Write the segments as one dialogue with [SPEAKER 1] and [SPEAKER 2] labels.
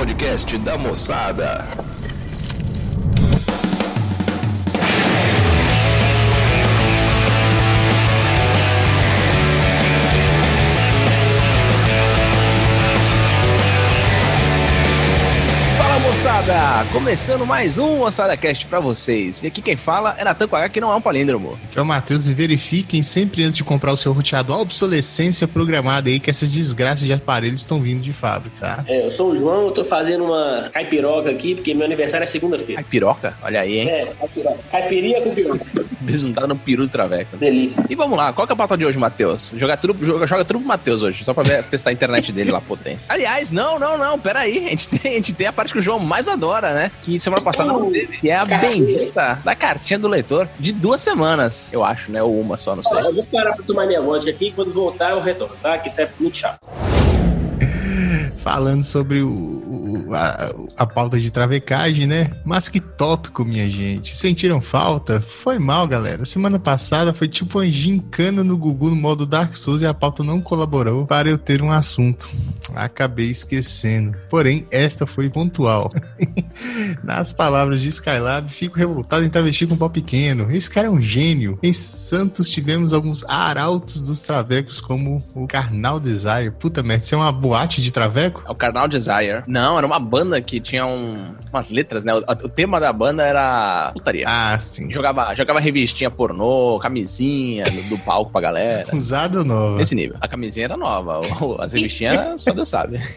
[SPEAKER 1] podcast da moçada. Moçada! Começando mais um Moçada Cast pra vocês. E aqui quem fala é Natan Quagá, que não é um palíndromo.
[SPEAKER 2] Que é o Matheus e verifiquem sempre antes de comprar o seu roteador a obsolescência programada aí, que essas desgraças de aparelhos estão vindo de fábrica, tá?
[SPEAKER 3] É, eu sou o João, eu tô fazendo uma caipiroca aqui, porque meu aniversário é segunda-feira.
[SPEAKER 1] Caipiroca? Olha aí, hein?
[SPEAKER 3] É, caipiroca. Caipirinha com piroca.
[SPEAKER 1] Besuntado no peru do traveco.
[SPEAKER 3] Delícia.
[SPEAKER 1] E vamos lá, qual que é a pauta de hoje, Matheus? Joga tudo, joga, joga tudo pro Matheus hoje, só pra ver, testar a internet dele lá, potência. Aliás, não, não, não, peraí. A gente tem, a gente tem a parte que o João mais adora, né? Que semana passada não teve, que é a
[SPEAKER 3] Cartinha.
[SPEAKER 1] bendita da cartinha do leitor de duas semanas, eu acho, né? Ou uma só, não sei.
[SPEAKER 3] Ó, eu vou parar pra tomar minha vodka aqui e quando voltar eu retorno, tá? Que isso é muito chato.
[SPEAKER 2] Falando sobre o- a, a pauta de travecagem, né? Mas que tópico, minha gente. Sentiram falta? Foi mal, galera. Semana passada foi tipo uma gincana no Gugu no modo Dark Souls e a pauta não colaborou para eu ter um assunto. Acabei esquecendo. Porém, esta foi pontual. Nas palavras de Skylab, fico revoltado em travesti com pau pequeno. Esse cara é um gênio. Em Santos tivemos alguns arautos dos travecos, como o Carnal Desire. Puta merda, isso é uma boate de traveco?
[SPEAKER 1] É o Carnal Desire. Não, era uma banda que tinha um, umas letras, né? O, o tema da banda era putaria.
[SPEAKER 2] Ah, sim.
[SPEAKER 1] Jogava, jogava revistinha pornô, camisinha do, do palco pra galera.
[SPEAKER 2] Usada ou nova?
[SPEAKER 1] Nesse nível. A camisinha era nova. o- As revistinhas, só Deus sabe.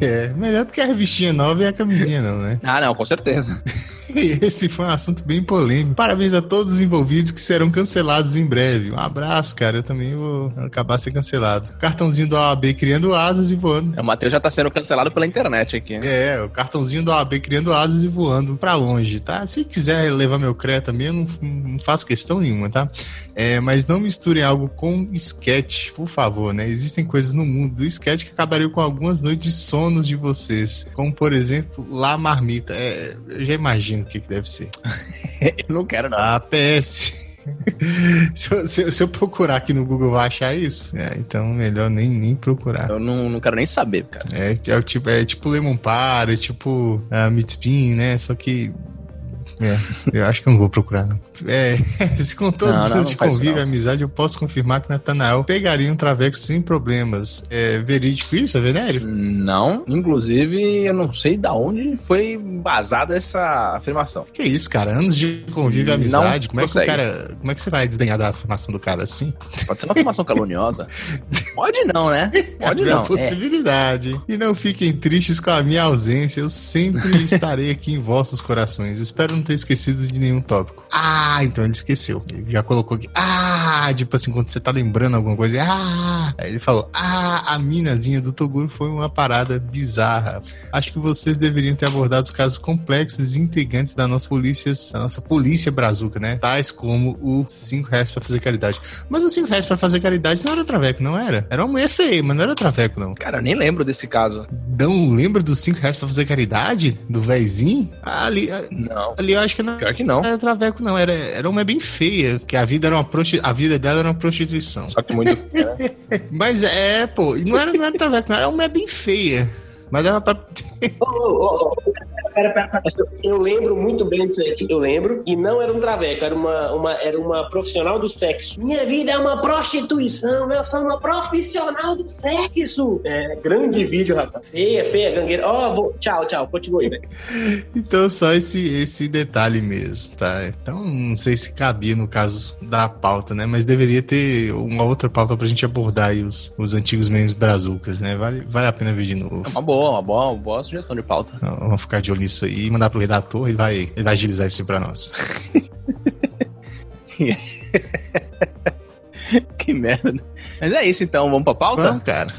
[SPEAKER 2] É, melhor do que a revistinha nova e a camisinha, não, né?
[SPEAKER 1] Ah, não, com certeza.
[SPEAKER 2] Esse foi um assunto bem polêmico. Parabéns a todos os envolvidos que serão cancelados em breve. Um abraço, cara. Eu também vou acabar sendo cancelado. Cartãozinho do OAB criando asas e voando.
[SPEAKER 1] O Matheus já tá sendo cancelado pela internet aqui.
[SPEAKER 2] É, o cartãozinho do OAB criando asas e voando pra longe, tá? Se quiser levar meu CREA também, eu não, não faço questão nenhuma, tá? É, mas não misturem algo com sketch, por favor, né? Existem coisas no mundo do sketch que acabariam com algumas noites de sono de vocês. Como, por exemplo, lá marmita. É, eu já imagino o que, que deve ser.
[SPEAKER 1] Eu não quero, não.
[SPEAKER 2] A PS. se, eu, se eu- se eu procurar aqui no Google, vai achar isso? É, então melhor nem, nem procurar.
[SPEAKER 1] Eu não, não quero nem saber, cara.
[SPEAKER 2] É, é, o tipo, é tipo Lemon Par, é tipo a Midspin, né? Só que. É, eu acho que eu não vou procurar, não. É, com todos
[SPEAKER 1] Não,
[SPEAKER 2] os anos de convívio e amizade, eu posso confirmar que Natanael pegaria um traveco sem problemas. É verídico isso? É venério?
[SPEAKER 1] Não. Inclusive, eu não sei da onde foi vazada essa afirmação.
[SPEAKER 2] Que isso, cara? Anos de convívio e
[SPEAKER 1] Não
[SPEAKER 2] amizade. Como é que o cara. Como é que você vai desdenhar da afirmação do cara assim?
[SPEAKER 1] Pode ser uma afirmação caluniosa. Pode não, né? Pode
[SPEAKER 2] É
[SPEAKER 1] não. É.
[SPEAKER 2] possibilidade. E não fiquem tristes com a minha ausência. Eu sempre estarei aqui em vossos corações. Espero não ter esquecido de nenhum tópico. Ah, então ele esqueceu. Ele já colocou aqui. Ah, tipo assim, quando você tá lembrando alguma coisa. Ah, aí ele falou. Ah, a minazinha do Toguro foi uma parada bizarra. Acho que vocês deveriam ter abordado os casos complexos e intrigantes da nossa polícia, da nossa polícia brazuca, né? Tais como o 5 reais pra fazer caridade. Mas o 5 reais pra fazer caridade não era traveco, não era? Era uma mulher feia, mas não era traveco, não.
[SPEAKER 1] Cara, eu nem lembro desse caso.
[SPEAKER 2] Não lembra dos 5 reais pra fazer caridade? Do véizinho? Ali,
[SPEAKER 1] Não.
[SPEAKER 2] ali eu acho que não
[SPEAKER 1] Pior que não.
[SPEAKER 2] era traveco, não. Era, era uma bem feia, que a vida, era uma prosti- a vida dela era uma prostituição.
[SPEAKER 1] Só que muito.
[SPEAKER 2] Mas é, pô, não era, não era traveco, não. Era uma bem feia. Mas dava pra.
[SPEAKER 3] Ô, ô, ô, ô, Pera, pera, pera. Eu lembro muito bem disso aí. Eu lembro. E não era um traveco, era uma, uma, era uma profissional do sexo. Minha vida é uma prostituição, eu sou uma profissional do sexo. É, grande vídeo, rapaz. Feia, feia, gangueira. Ó, vou... tchau, tchau. Continue, velho.
[SPEAKER 2] Então, só esse, esse detalhe mesmo, tá? Então, não sei se cabia no caso da pauta, né? Mas deveria ter uma outra pauta pra gente abordar aí os, os antigos memes brazucas, né? Vale, vale a pena ver de novo.
[SPEAKER 1] É uma boa, uma boa, uma boa sugestão de pauta.
[SPEAKER 2] Vamos ficar de olho nisso aí e mandar pro redator, ele vai, ele vai agilizar isso pra nós.
[SPEAKER 1] Que merda. Mas é isso então, vamos pra pauta?
[SPEAKER 2] Vamos, cara.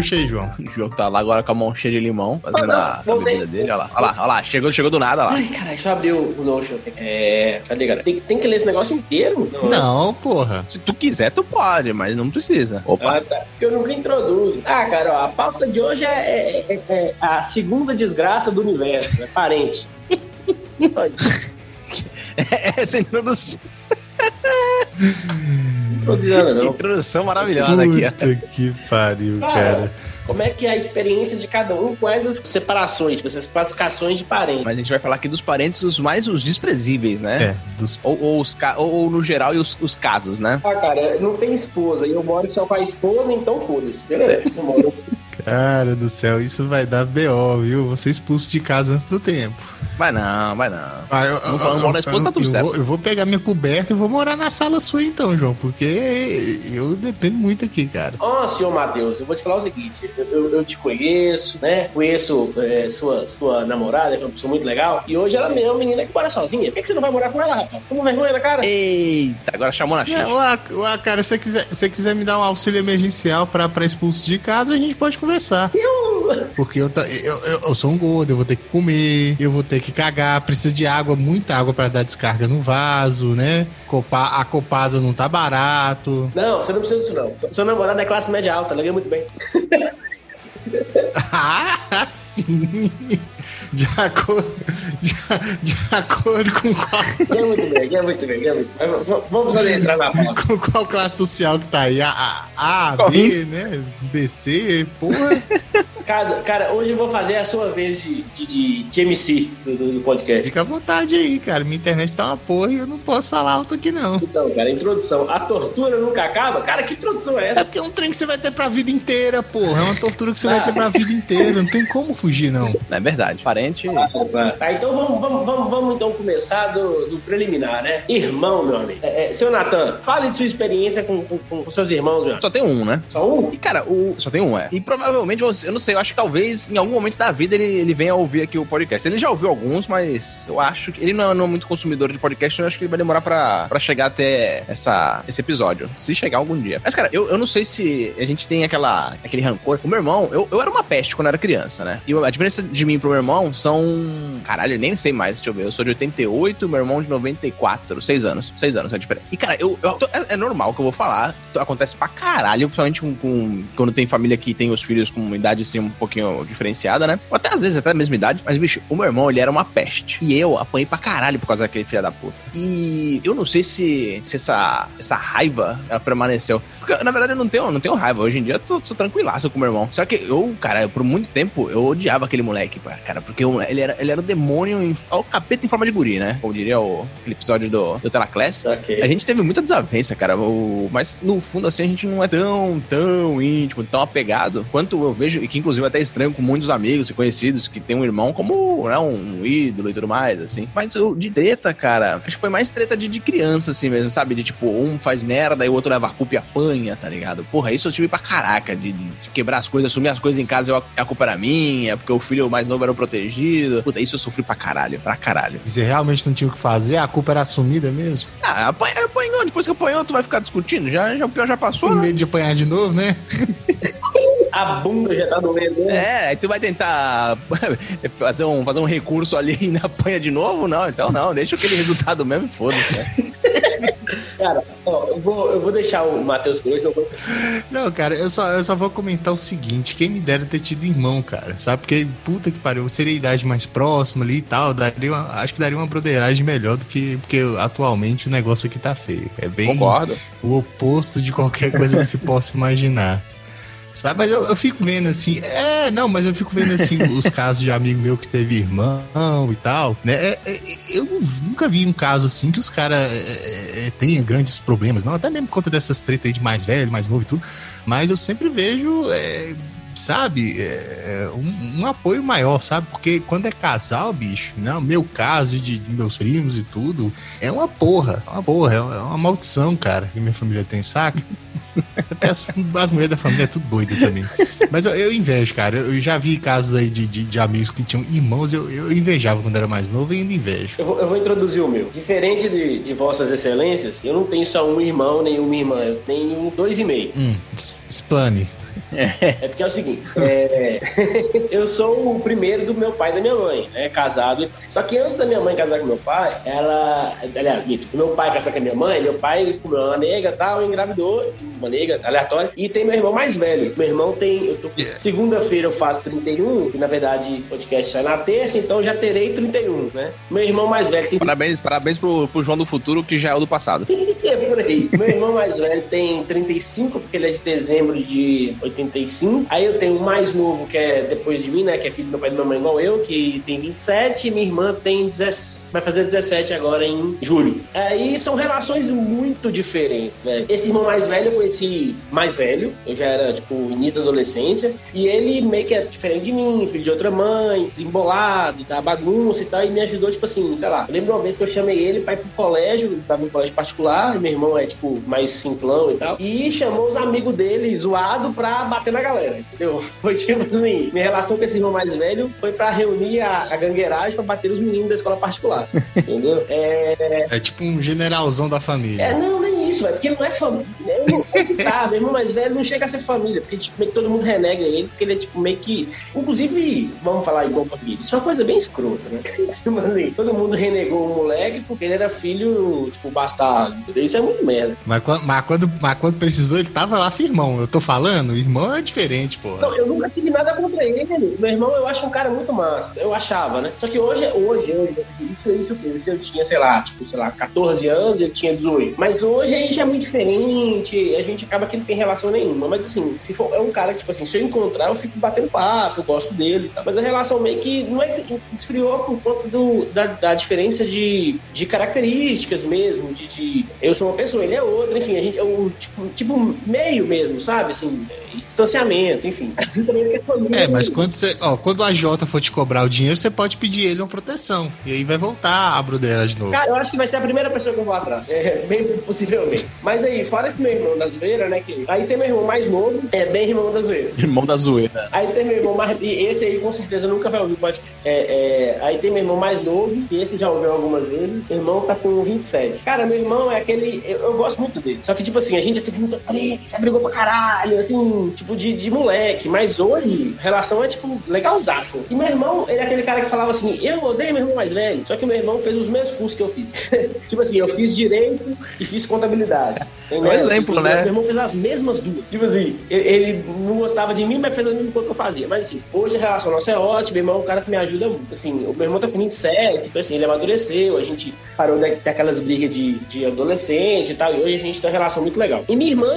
[SPEAKER 2] Puxa aí, João.
[SPEAKER 1] O João tá lá agora com a mão cheia de limão, fazendo
[SPEAKER 3] Ah, não,
[SPEAKER 1] a, a bebida dele. Olha lá, olha lá, olha lá. Chegou, chegou do nada, olha lá.
[SPEAKER 3] Ai, caralho, deixa eu abrir o, o Notion. É. Cadê, galera? Tem, tem que ler esse negócio inteiro?
[SPEAKER 2] Não, porra.
[SPEAKER 1] Se tu quiser, tu pode, mas não precisa. Opa.
[SPEAKER 3] Ah, tá. Eu nunca introduzo. Ah, cara, ó, a pauta de hoje é, é- é a segunda desgraça do universo. É parente. Só isso.
[SPEAKER 1] Essa introdução.
[SPEAKER 3] Não.
[SPEAKER 1] Introdução maravilhosa aqui, ó.
[SPEAKER 2] Puta que pariu, cara.
[SPEAKER 3] Como é que é a experiência de cada um com essas separações, tipo, essas classificações de parentes?
[SPEAKER 1] Mas a gente vai falar aqui dos parentes os mais os desprezíveis, né?
[SPEAKER 2] É, dos
[SPEAKER 1] Ou, ou, os, ou, ou no geral e os, os casos, né?
[SPEAKER 3] Ah, cara, não tem esposa e eu moro só com a esposa, então foda-se. Beleza. Eu moro-
[SPEAKER 2] Cara do céu, isso vai dar BO, viu? Você expulso de casa antes do tempo.
[SPEAKER 1] Vai não, vai não.
[SPEAKER 2] Ah, eu,
[SPEAKER 1] Não falando mal da esposa, tá tudo
[SPEAKER 2] eu
[SPEAKER 1] certo.
[SPEAKER 2] Vou, eu vou pegar minha coberta e vou morar na sala sua então, João, porque eu dependo muito aqui, cara.
[SPEAKER 3] Ó, senhor Matheus, eu vou te falar o seguinte: eu, eu- eu te conheço, né? Conheço é, sua, sua namorada, que é uma pessoa muito legal, e hoje ela mesmo é uma menina que mora sozinha. Por que, que você não vai morar com ela, rapaz? Toma vergonha na cara.
[SPEAKER 1] Eita, agora chamou na
[SPEAKER 2] ué, ué, cara, se você quiser, se quiser me dar um auxílio emergencial pra, pra expulso de casa, a gente pode conversar. Porque eu, ta- eu, eu, eu sou um gordo, eu vou ter que comer, eu vou ter que cagar, precisa de água, muita água pra dar descarga no vaso, né? Copa, a Copasa não tá barato.
[SPEAKER 3] Não, você não precisa disso, não. Seu namorado é classe média alta, ela ganha muito bem.
[SPEAKER 2] Ah, sim! De acordo, de, de acordo com qual,
[SPEAKER 3] Ganha muito bem, ganha muito bem, ganha muito bem. Vamos ali entrar na pauta.
[SPEAKER 2] com qual classe social que tá aí? A, a, a B, né? B, C, porra.
[SPEAKER 3] Casa, cara, hoje eu vou fazer a sua vez de, de, de, de MC do, do- podcast.
[SPEAKER 2] Fica à vontade aí, cara. Minha internet tá uma porra e eu não posso falar alto aqui, não.
[SPEAKER 3] Então, cara, introdução. A tortura nunca acaba? Cara, que introdução é
[SPEAKER 2] É
[SPEAKER 3] essa?
[SPEAKER 2] porque é um trem que você vai ter pra vida inteira, porra. É uma tortura que você vai ter pra vida inteira. Não tem como fugir, não.
[SPEAKER 1] Não é verdade. Parente.
[SPEAKER 3] Tá, então vamos, vamos, vamos, vamos então começar do, do preliminar, né? Irmão, meu amigo. É, é, seu Natan, fale de sua experiência com, com, com seus irmãos, meu.
[SPEAKER 1] Só tem um, né?
[SPEAKER 3] Só um?
[SPEAKER 1] E, cara, o... só tem um, é. E provavelmente, você- eu não sei, eu acho que talvez em algum momento da vida ele, ele venha a ouvir aqui o podcast. Ele já ouviu alguns, mas eu acho que ele não é, não é muito consumidor de podcast, então eu acho que ele vai demorar pra, pra chegar até essa, esse episódio. Se chegar algum dia. Mas, cara, eu, eu não sei se a gente tem aquela, aquele rancor. O meu irmão, eu, eu era uma peste quando eu era criança, né? E a diferença de mim pro meu irmão são. Caralho, eu nem sei mais, deixa eu ver. Eu sou de 88, meu irmão de 94. Seis anos. Seis anos é a diferença. E, cara, eu, eu- é, é normal que eu vou falar. Acontece pra caralho, principalmente com, com- quando tem família que tem os filhos com idade assim um pouquinho diferenciada, né? Ou até às vezes até a mesma idade. Mas, bicho, o meu irmão, ele era uma peste. E eu apanhei pra caralho por causa daquele filho da puta. E eu não sei se, se essa, essa raiva permaneceu. Porque, na verdade, eu não tenho, não tenho raiva. Hoje em dia eu tô, tô tranquilaço com o meu irmão. Só que eu, cara, por muito tempo eu odiava aquele moleque, cara. Porque eu- ele, era, ele era o demônio, em, o capeta em forma de guri, né? Como diria o, aquele episódio do, do Telaclass.
[SPEAKER 3] Ok.
[SPEAKER 1] A gente teve muita desavença, cara. o- mas no fundo, assim, a gente não é tão, tão íntimo, tão apegado quanto eu vejo, e que inclusive é até estranho com muitos amigos e conhecidos que tem um irmão como né, um ídolo e tudo mais, assim. Mas o de treta, cara, acho que foi mais treta de, de criança, assim mesmo, sabe? De tipo, um faz merda e o outro leva a culpa e apanha, tá ligado? Porra, isso eu tive pra caraca, de, de quebrar as coisas, assumir as coisas em casa, eu, a culpa era minha, porque o filho mais novo era o protegido. Puta, isso eu sofri pra caralho, pra caralho.
[SPEAKER 2] E você realmente não tinha o que fazer? A culpa era assumida mesmo?
[SPEAKER 1] Ah, apanha- apanhou, depois que apanhou, tu vai ficar discutindo? Já, já o pior já passou,
[SPEAKER 2] Com
[SPEAKER 1] né?
[SPEAKER 2] medo de apanhar de novo, né?
[SPEAKER 3] A bunda já tá doendo, né?
[SPEAKER 1] É, aí tu vai tentar fazer um, fazer um recurso ali e ainda apanha de novo? Não, então não, deixa aquele resultado mesmo e foda-se. né?
[SPEAKER 3] Cara, ó, eu vou, eu vou deixar o Matheus por hoje, não vou...
[SPEAKER 2] Não, cara, eu só, eu só vou comentar o seguinte: quem me dera ter tido irmão, cara, sabe? Porque puta que pariu, seria a idade mais próxima ali e tal, daria uma- acho que daria uma broderagem melhor do que. Porque atualmente o negócio aqui tá feio. É bem
[SPEAKER 1] Concordo.
[SPEAKER 2] o oposto de qualquer coisa que se possa imaginar. Sabe, mas eu, eu fico vendo assim, é, não, mas eu fico vendo assim os casos de amigo meu que teve irmão e tal, né? É, é, eu nunca vi um caso assim que os caras é, é, tenham grandes problemas, não, até mesmo por conta dessas tretas aí de mais velho, mais novo e tudo, mas eu sempre vejo, é, sabe, é, um, um apoio maior, sabe? Porque quando é casal, bicho, né? O meu caso de, de meus primos e tudo, é uma porra, é uma porra, é é uma maldição, cara, que minha família tem, saca? Até as, as mulheres da família é tudo doida também. Mas eu, eu invejo, cara. Eu já vi casos aí de, de, de amigos que tinham irmãos, eu, eu invejava quando era mais novo e ainda invejo.
[SPEAKER 3] Eu vou, eu vou introduzir o meu. Diferente de, de vossas excelências, eu não tenho só um irmão nem uma irmã, eu tenho dois e meio.
[SPEAKER 2] Hum, explane.
[SPEAKER 3] É porque é o seguinte, é, eu sou o primeiro do meu pai e da minha mãe, né, casado. Só que antes da minha mãe casar com meu pai, ela, aliás, mito, meu pai casar com a minha mãe, meu pai comeu uma nega, tal, engravidou, nega aleatória, e tem meu irmão mais velho. Meu irmão tem, eu tô,
[SPEAKER 2] Yeah.
[SPEAKER 3] segunda-feira eu faço 31, que na verdade o podcast sai na terça, então eu já terei 31, né? Meu irmão mais velho tem
[SPEAKER 1] Parabéns, parabéns pro, pro João do futuro, que já é o do passado.
[SPEAKER 3] por aí. Meu irmão mais velho tem 35, porque ele é de dezembro de 85. Aí eu tenho um mais novo, que é depois de mim, né? Que é filho do meu pai e da minha mãe igual eu, que tem 27. E minha irmã tem 17, vai fazer 17 agora em julho. Aí são relações muito diferentes, velho. Esse irmão mais velho eu conheci mais velho. Eu já era, tipo, início da adolescência. E ele meio que é diferente de mim, filho de outra mãe, desembolado, da bagunça e tal. E me ajudou, tipo assim, sei lá. Eu lembro uma vez que eu chamei ele pra ir pro colégio, ele estava em colégio particular, e meu irmão é, tipo, mais simplão e tal. E chamou os amigos dele, zoado, pra bater na galera, entendeu? Foi tipo assim, minha relação com esse irmão mais velho foi pra reunir a, a gangueiragem pra bater os meninos da escola particular, entendeu?
[SPEAKER 2] É... é tipo um generalzão da família.
[SPEAKER 3] É, não, nem isso, velho, porque não é família. Não é que tá, meu irmão mais velho não chega a ser família, porque tipo, meio que todo mundo renega ele, porque ele é tipo meio que. Inclusive, vamos falar igual português, isso é uma coisa bem escrota, né? Tipo assim, todo mundo renegou o moleque porque ele era filho, tipo, bastardo. Isso é muito merda.
[SPEAKER 2] Mas, mas, quando, mas quando precisou, ele tava lá firmão. Eu tô falando, irmão é diferente, pô.
[SPEAKER 3] Não, eu nunca tive nada contra ele. Meu irmão, eu acho um cara muito massa. Eu achava, né? Só que hoje, hoje, hoje, isso, isso, isso eu tinha, sei lá, tipo, sei lá, 14 anos, ele tinha 18. Mas hoje aí já é muito diferente. A gente acaba que não tem relação nenhuma. Mas assim, se for, é um cara que, tipo assim, se eu encontrar, eu fico batendo papo, eu gosto dele. Tá? Mas a relação meio que não é que esfriou por conta do, da, da diferença de, de características mesmo, de, de, eu sou uma pessoa, ele é outra, enfim, a gente é um tipo, tipo meio mesmo, sabe? Assim, distanciamento, enfim.
[SPEAKER 2] é, mas quando você, ó, quando a Jota for te cobrar o dinheiro, você pode pedir ele uma proteção. E aí vai voltar a Brudela de novo.
[SPEAKER 3] Cara, eu acho que vai ser a primeira pessoa que eu vou atrás. É, bem possivelmente. Mas aí, fora esse meu irmão da zoeira, né? Que, aí tem meu irmão mais novo, é bem irmão da zoeira.
[SPEAKER 1] Irmão da zoeira.
[SPEAKER 3] Aí tem meu irmão mais. E esse aí com certeza nunca vai ouvir o podcast. É, é, aí tem meu irmão mais novo, que esse já ouviu algumas vezes. Meu irmão tá com 27. Cara, meu irmão é aquele. Eu, eu gosto muito dele. Só que, tipo assim, a gente já teve muita treta, brigou pra caralho, assim, tipo, de, de moleque. Mas hoje, a relação é, tipo, legalzaça. E meu irmão, ele é aquele cara que falava assim: eu odeio meu irmão mais velho. Só que meu irmão fez os mesmos cursos que eu fiz. tipo assim, eu fiz direito e fiz contabilidade.
[SPEAKER 1] É um exemplo,
[SPEAKER 3] fiz,
[SPEAKER 1] né?
[SPEAKER 3] Meu irmão fez as mesmas duas. Tipo assim, ele, ele não gostava de mim, mas fez a mesma coisa que eu fazia. Mas assim, hoje a relação nossa é ótima. Meu irmão é um cara que me ajuda muito. Assim, o meu irmão tá com 27, então assim, ele amadureceu. A gente parou daquelas brigas de, de adolescente e tal. E hoje a gente tem uma relação muito legal. E minha irmã.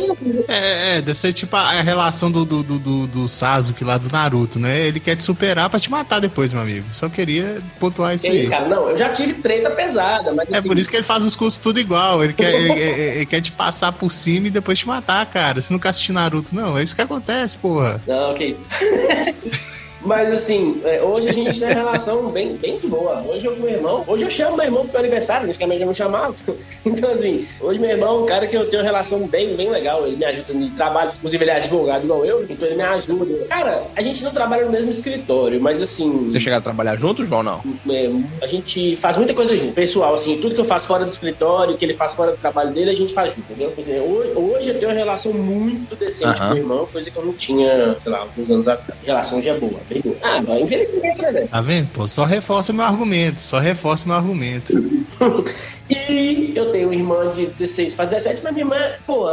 [SPEAKER 2] É, é deve ser tipo a, relação do, do, do, do, do Sasuke lá do Naruto, né? Ele quer te superar pra te matar depois, meu amigo. Só queria pontuar isso,
[SPEAKER 3] aí. Cara, não, eu já tive treta pesada, mas.
[SPEAKER 2] É
[SPEAKER 3] assim...
[SPEAKER 2] por isso que ele faz os cursos tudo igual. Ele quer, ele, ele, ele, quer te passar por cima e depois te matar, cara. Você nunca assistiu Naruto, não. É isso que acontece, porra.
[SPEAKER 3] Não, que isso. Mas assim, é, hoje a gente tem uma relação bem, bem boa. Hoje eu meu irmão, hoje eu chamo meu irmão pro aniversário, antigamente eu não chamava. Então, assim, hoje meu irmão é um cara que eu tenho uma relação bem, bem legal. Ele me ajuda no trabalho, inclusive ele é advogado igual eu, então ele me ajuda. Cara, a gente não trabalha no mesmo escritório, mas assim.
[SPEAKER 1] Você chegar a trabalhar junto, João, não?
[SPEAKER 3] É, a gente faz muita coisa junto. Pessoal, assim, tudo que eu faço fora do escritório, que ele faz fora do trabalho dele, a gente faz junto, entendeu? Dizer, hoje, hoje, eu tenho uma relação muito decente com meu irmão, coisa que eu não tinha, sei lá, alguns anos atrás. A relação já é boa, Ah, infelizmente, né?
[SPEAKER 2] Tá vendo? Pô, só reforça meu argumento, só reforça meu argumento.
[SPEAKER 3] e eu tenho uma irmã de 16 faz 17, mas minha irmã, pô,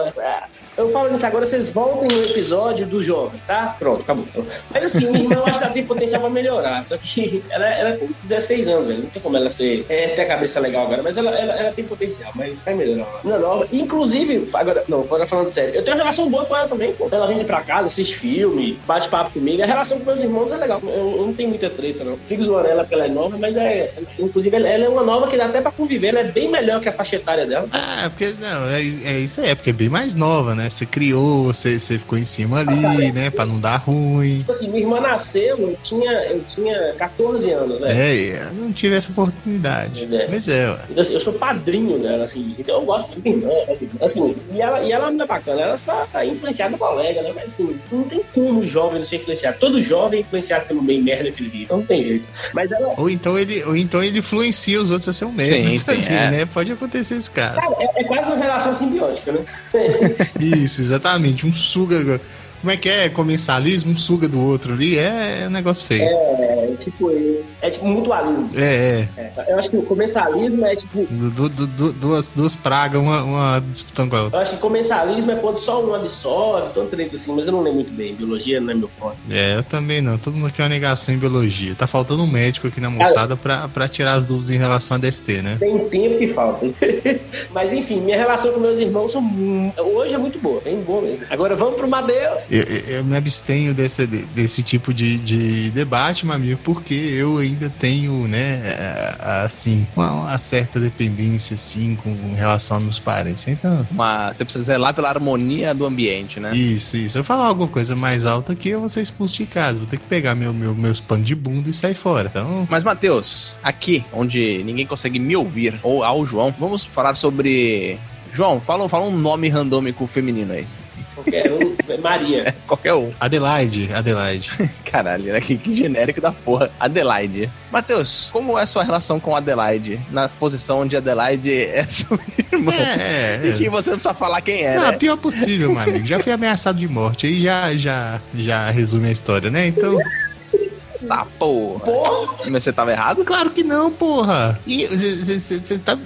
[SPEAKER 3] eu falo nisso agora, vocês voltem no episódio do jovem, tá? Pronto, acabou. Mas assim, minha irmã eu acho que ela tem potencial pra melhorar. Só que ela, ela tem 16 anos, velho. Não tem como ela ser. É, ter a cabeça legal agora, mas ela, ela, ela tem potencial, mas vai melhorar. Não, não. Inclusive, agora, não, fora falando sério, eu tenho uma relação boa com ela também, pô. Ela vem pra casa, assiste filme, bate papo comigo. A relação com meus irmãos é legal. Eu, eu não tenho muita treta, não. Fico zoando ela porque ela é nova, mas é. Inclusive, ela, ela é uma nova que dá até pra conviver. Ela é bem melhor que a faixa etária dela.
[SPEAKER 2] Ah, porque, não, é, é isso aí, é porque é bem mais nova, né? Você criou, você, você ficou em cima ali, né? Pra não dar ruim.
[SPEAKER 3] Tipo assim, minha irmã nasceu, eu tinha, eu tinha 14 anos, né?
[SPEAKER 2] É, eu não tive essa oportunidade. É. Mas é, ué.
[SPEAKER 3] Então, assim, eu sou padrinho dela, assim, então eu gosto de minha irmã, né? assim, e ela, e ela é uma bacana, ela só é influenciada colega, né? Mas assim, não tem como o jovem não ser influenciado. Todo jovem é influenciado pelo bem merda que ele vive, então não tem jeito. Mas ela...
[SPEAKER 2] Ou então ele, ou então ele influencia os outros a ser um merda. Sim, sim, também, é. né? Pode acontecer esse caso.
[SPEAKER 3] Cara, é, é quase uma relação simbiótica, né?
[SPEAKER 2] Isso, exatamente. Um suga. Como é que é? Comensalismo, um suga do outro ali. É, é um negócio feio.
[SPEAKER 3] É, É, tipo isso. É tipo mutualismo.
[SPEAKER 2] É,
[SPEAKER 3] é. Eu acho que o comensalismo é tipo.
[SPEAKER 2] Du, du, du, duas, duas pragas, uma, uma disputando com a outra.
[SPEAKER 3] Eu acho que comensalismo é quando só um absorve, todo treta assim, mas eu não lembro muito bem. Biologia não é meu forte.
[SPEAKER 2] É, eu também não. Todo mundo quer uma negação em biologia. Tá faltando um médico aqui na moçada pra, pra tirar as dúvidas em relação a DST, né?
[SPEAKER 3] Tem tempo que falta. mas enfim, minha relação com meus irmãos são, hoje é muito boa, bem boa mesmo. Agora vamos pro Madeus.
[SPEAKER 2] Eu, eu me abstenho desse, desse tipo de, de debate, meu amigo, porque eu ainda tenho, né, assim, uma, uma certa dependência, assim, com, com relação aos meus parentes. Então.
[SPEAKER 1] Uma, você precisa zelar pela harmonia do ambiente, né?
[SPEAKER 2] Isso, isso. Eu falar alguma coisa mais alta aqui, eu vou ser expulso de casa. Vou ter que pegar meu, meu, meus panos de bunda e sair fora. Então.
[SPEAKER 1] Mas, Matheus, aqui, onde ninguém consegue me ouvir, ou ao João, vamos falar sobre. João, fala, fala um nome randômico feminino aí.
[SPEAKER 3] Qualquer um. Maria.
[SPEAKER 1] Qualquer um.
[SPEAKER 2] Adelaide, Adelaide.
[SPEAKER 1] Caralho, né? Que, que genérico da porra. Adelaide. Matheus, como é a sua relação com Adelaide? Na posição onde Adelaide é sua irmã. É, é. E que você não precisa falar quem é, não,
[SPEAKER 2] né? pior possível, meu amigo. Já fui ameaçado de morte. Aí já, já, já resume a história, né? Então...
[SPEAKER 1] Tá, porra. Porra. Mas você tava errado?
[SPEAKER 2] Claro que não, porra. E você tá.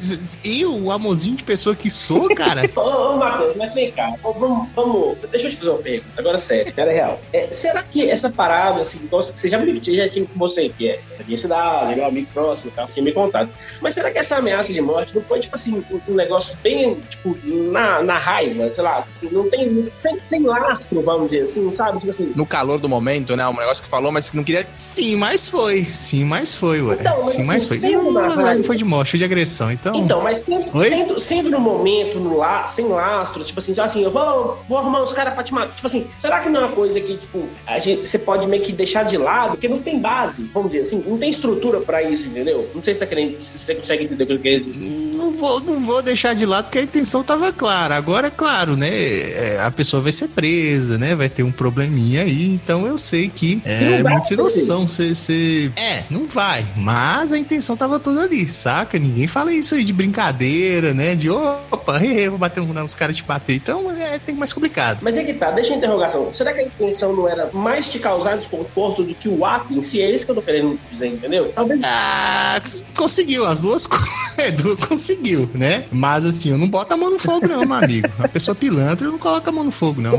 [SPEAKER 2] Eu, o amorzinho de pessoa que sou, cara.
[SPEAKER 3] ô, ô, Matheus, mas vem cá. Vamos, vamos. Deixa eu te fazer uma pergunta. Agora, sério, cara é real. É, será que essa parada, assim, você já me já tinha com você, que é da minha cidade, meu amigo próximo e tal, tinha me contado. Mas será que essa ameaça de morte não foi, tipo assim, um negócio bem, tipo, na, na raiva, sei lá, assim, não tem. Sem, sem lastro, vamos dizer assim, sabe? Tipo assim.
[SPEAKER 1] No calor do momento, né? Um negócio que falou, mas que não queria
[SPEAKER 2] Sim, mas foi. Sim, mas foi, ué. Então, mas, Sim, assim, mas foi. Não, não, não, foi de morte, foi de agressão, então.
[SPEAKER 3] Então, mas sendo, sendo, sendo no momento, no la, sem lastro, tipo assim, assim, eu vou, vou arrumar os caras pra te matar. Tipo assim, será que não é uma coisa que, tipo, a gente, você pode meio que deixar de lado, porque não tem base, vamos dizer assim, não tem estrutura pra isso, entendeu? Não sei se, tá querendo, se você consegue entender o que eu quero dizer.
[SPEAKER 2] Não vou, não vou deixar de lado, porque a intenção tava clara. Agora, é claro, né? É, a pessoa vai ser presa, né? Vai ter um probleminha aí, então eu sei que é muito sem noção. Você você. É, não vai. Mas a intenção tava toda ali, saca? Ninguém fala isso aí de brincadeira, né? De opa, he, vou bater um, uns caras te bater. Então é tem mais complicado.
[SPEAKER 3] Mas é que tá, deixa a interrogação. Será que a intenção não era mais te causar desconforto do que o ato em si? É isso que eu tô querendo dizer, entendeu?
[SPEAKER 2] Talvez. Ah, conseguiu, as duas coisas. É, conseguiu, né? Mas assim, eu não boto a mão no fogo, não, meu amigo. A pessoa pilantra, não coloco a mão no fogo, não.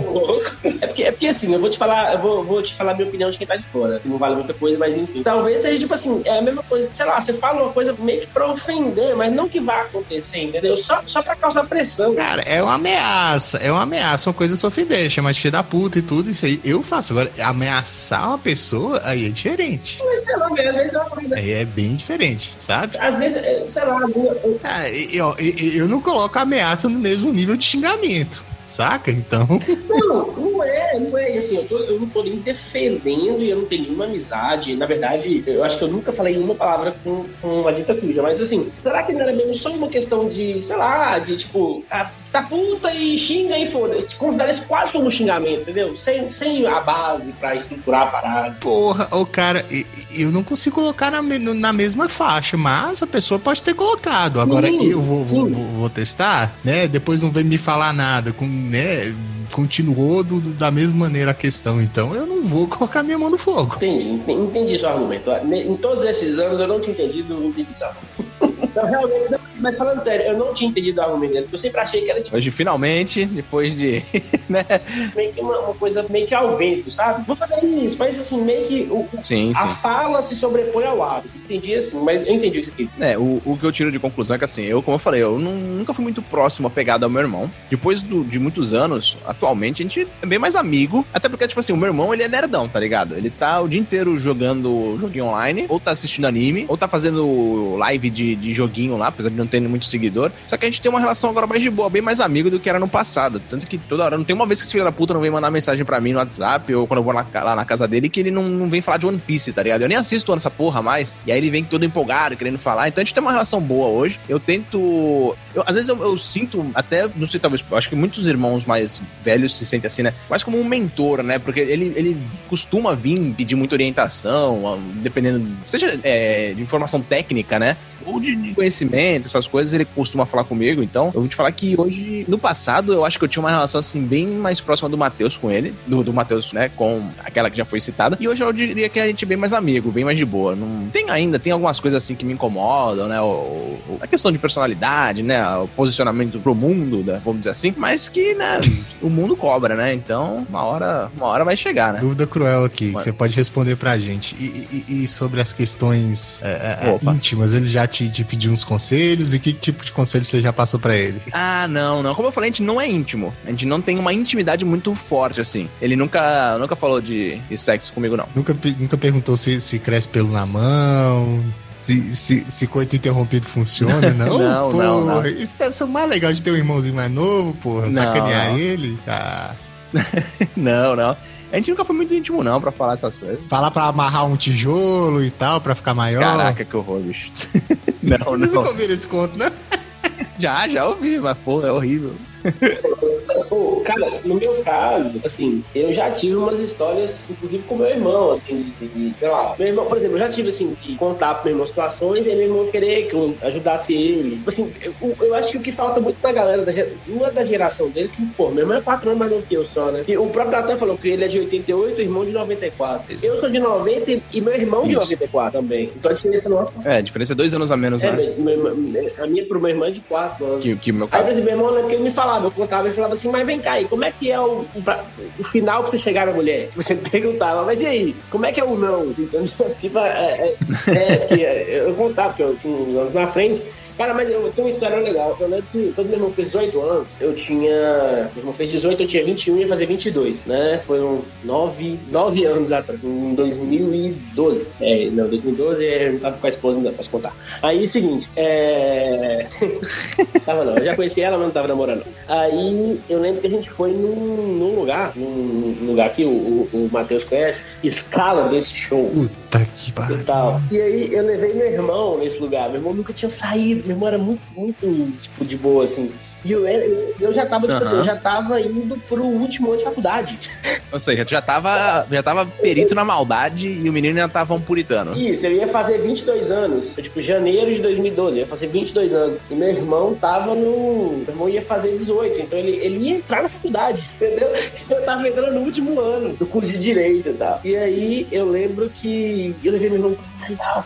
[SPEAKER 3] É porque, é porque assim, eu vou te falar, eu vou, vou te falar a minha opinião de quem tá de fora. Que não vale muita coisa, mas enfim. Talvez seja tipo assim, é a mesma coisa, sei lá, você fala uma coisa meio que pra ofender, mas não que vai acontecer, entendeu? Só, só pra causar pressão.
[SPEAKER 2] Cara, é uma ameaça, é uma ameaça, uma coisa sofrida, chama de filho da puta e tudo, isso aí eu faço. Agora, ameaçar uma pessoa, aí é diferente.
[SPEAKER 3] Mas sei lá, às vezes é uma
[SPEAKER 2] coisa. Aí é bem diferente, sabe?
[SPEAKER 3] Às vezes, é, sei lá, eu...
[SPEAKER 2] Ah, eu, eu, não coloco ameaça no mesmo nível de xingamento. Saca? Então.
[SPEAKER 3] Não, não é, não é. Assim, eu, tô, eu não tô nem defendendo e eu não tenho nenhuma amizade. Na verdade, eu acho que eu nunca falei uma palavra com, com uma dita cuja. Mas assim, será que não era mesmo só uma questão de, sei lá, de tipo, a, tá puta e xinga e foda. Considera isso quase como um xingamento, entendeu? Sem, sem a base pra estruturar a parada.
[SPEAKER 2] Porra, o cara, eu não consigo colocar na, na mesma faixa, mas a pessoa pode ter colocado. Agora sim, eu vou, vou, vou, vou testar, né? Depois não vem me falar nada com né, continuou do, da mesma maneira a questão. Então eu não vou colocar minha mão no fogo.
[SPEAKER 3] Entendi, entendi seu argumento. Em todos esses anos eu não tinha entendido o entendi seu Então, realmente, mas falando sério, eu não tinha entendido o argumento dele, porque eu sempre achei que era tipo.
[SPEAKER 1] Hoje, finalmente, depois de. né?
[SPEAKER 3] Meio que uma, uma, coisa meio que ao vento, sabe? Vou fazer isso, mas assim, meio que o, sim, a sim. fala se sobrepõe ao hábito. Entendi assim, mas eu entendi isso aqui.
[SPEAKER 1] É, o, o que eu tiro de conclusão é que assim, eu, como eu falei, eu não, nunca fui muito próximo apegado ao meu irmão. Depois do, de muitos anos, atualmente, a gente é bem mais amigo. Até porque, tipo assim, o meu irmão, ele é nerdão, tá ligado? Ele tá o dia inteiro jogando joguinho online, ou tá assistindo anime, ou tá fazendo live de, de joguinho lá, apesar de não ter muito seguidor. Só que a gente tem uma relação agora mais de boa, bem mais amigo do que era no passado. Tanto que toda hora, não tem uma vez que esse filho da puta não vem mandar mensagem pra mim no WhatsApp, ou quando eu vou lá, lá na casa dele, que ele não, não vem falar de One Piece, tá ligado? Eu nem assisto essa porra mais. E aí ele vem todo empolgado, querendo falar. Então a gente tem uma relação boa hoje. Eu tento. Eu, às vezes eu, eu sinto, até, não sei, talvez, acho que muitos irmãos mais velhos se sentem assim, né? Mais como um mentor, né? Porque ele, ele costuma vir pedir muita orientação, dependendo, seja é, de informação técnica, né? Ou de, de, conhecimento, essas coisas, ele costuma falar comigo. Então, eu vou te falar que hoje, no passado, eu acho que eu tinha uma relação assim bem mais próxima do Matheus com ele, do, do Matheus, né, com aquela que já foi citada. E hoje eu diria que a gente é bem mais amigo, bem mais de boa. Não tem ainda, tem algumas coisas assim que me incomodam, né? O, o, a questão de personalidade, né? O posicionamento pro mundo, né? vamos dizer assim, mas que, né, o mundo cobra, né? Então, uma hora, uma hora vai chegar, né?
[SPEAKER 2] Dúvida cruel aqui, que você pode responder pra gente. E, e, e sobre as questões é, é, é íntimas, ele já te, te, pediu uns conselhos e que tipo de conselho você já passou pra ele?
[SPEAKER 1] Ah, não, não. Como eu falei, a gente não é íntimo. A gente não tem uma intimidade muito forte, assim. Ele nunca, nunca falou de, de sexo comigo, não.
[SPEAKER 2] Nunca, nunca perguntou se, se cresce pelo na mão, se, se, se coito interrompido funciona, não?
[SPEAKER 1] não, não, não.
[SPEAKER 2] Isso deve ser o mais legal de ter um irmãozinho mais novo, porra. Sacanear não. ele. Ah.
[SPEAKER 1] não, não. A gente nunca foi muito íntimo, não, pra falar essas coisas.
[SPEAKER 2] Falar pra amarrar um tijolo e tal, pra ficar maior.
[SPEAKER 1] Caraca, que horror, bicho.
[SPEAKER 2] não, não. Vocês nunca ouviram esse conto, né?
[SPEAKER 1] já, já ouvi, mas porra, é horrível.
[SPEAKER 3] Pô, cara, no meu caso, assim, eu já tive umas histórias, inclusive com meu irmão, assim, de, de, sei lá, meu irmão, por exemplo, eu já tive, assim, de contar pro meu irmão situações e meu irmão querer que eu ajudasse ele. Assim, eu, eu acho que o que falta muito na galera, da, uma da geração dele, que, pô, meu irmão é quatro anos mais novo que eu só, né? E o próprio Natan falou que ele é de 88, o irmão de 94. Exato. Eu sou de 90 e meu irmão Isso. de 94 também. Então a diferença nossa.
[SPEAKER 1] É, a diferença é dois anos a menos,
[SPEAKER 3] é,
[SPEAKER 1] né?
[SPEAKER 3] Meu, a minha pro meu irmão é de quatro anos.
[SPEAKER 1] Que, que meu
[SPEAKER 3] caso. Aí, meu irmão, né, porque ele me falava, eu contava, ele falava assim, mas vem cá, e como é que é o, o, final pra você chegar na mulher? Você perguntava, mas e aí, como é que é o não? Então, tipo, é, é, é, que eu contava, porque eu tinha uns anos na frente, Cara, mas eu tenho uma história legal. Eu lembro que quando meu irmão fez 18 anos, eu tinha. Meu irmão fez 18, eu tinha 21 e ia fazer 22, né? Foram 9, 9 anos atrás, em 2012. É, não, 2012 eu não tava com a esposa ainda, posso contar. Aí, o seguinte, é. tava não, eu já conheci ela, mas não tava namorando. Aí eu lembro que a gente foi num, num lugar, num, lugar que o, o, o Matheus conhece, escala desse show.
[SPEAKER 2] Puta que pariu.
[SPEAKER 3] E aí eu levei meu irmão nesse lugar. Meu irmão nunca tinha saído minha irmã era muito, muito, tipo, de boa, assim. E eu, eu, eu já tava, tipo uhum. assim, eu já tava indo pro último ano de faculdade.
[SPEAKER 1] Ou seja, tu já tava, já tava perito na maldade e o menino já tava um puritano.
[SPEAKER 3] Isso, eu ia fazer 22 anos. Tipo, janeiro de 2012, eu ia fazer 22 anos. E meu irmão tava no. Meu irmão ia fazer 18, então ele, ele ia entrar na faculdade, entendeu? Então eu tava entrando no último ano do curso de direito e tal. E aí eu lembro que eu levei meu irmão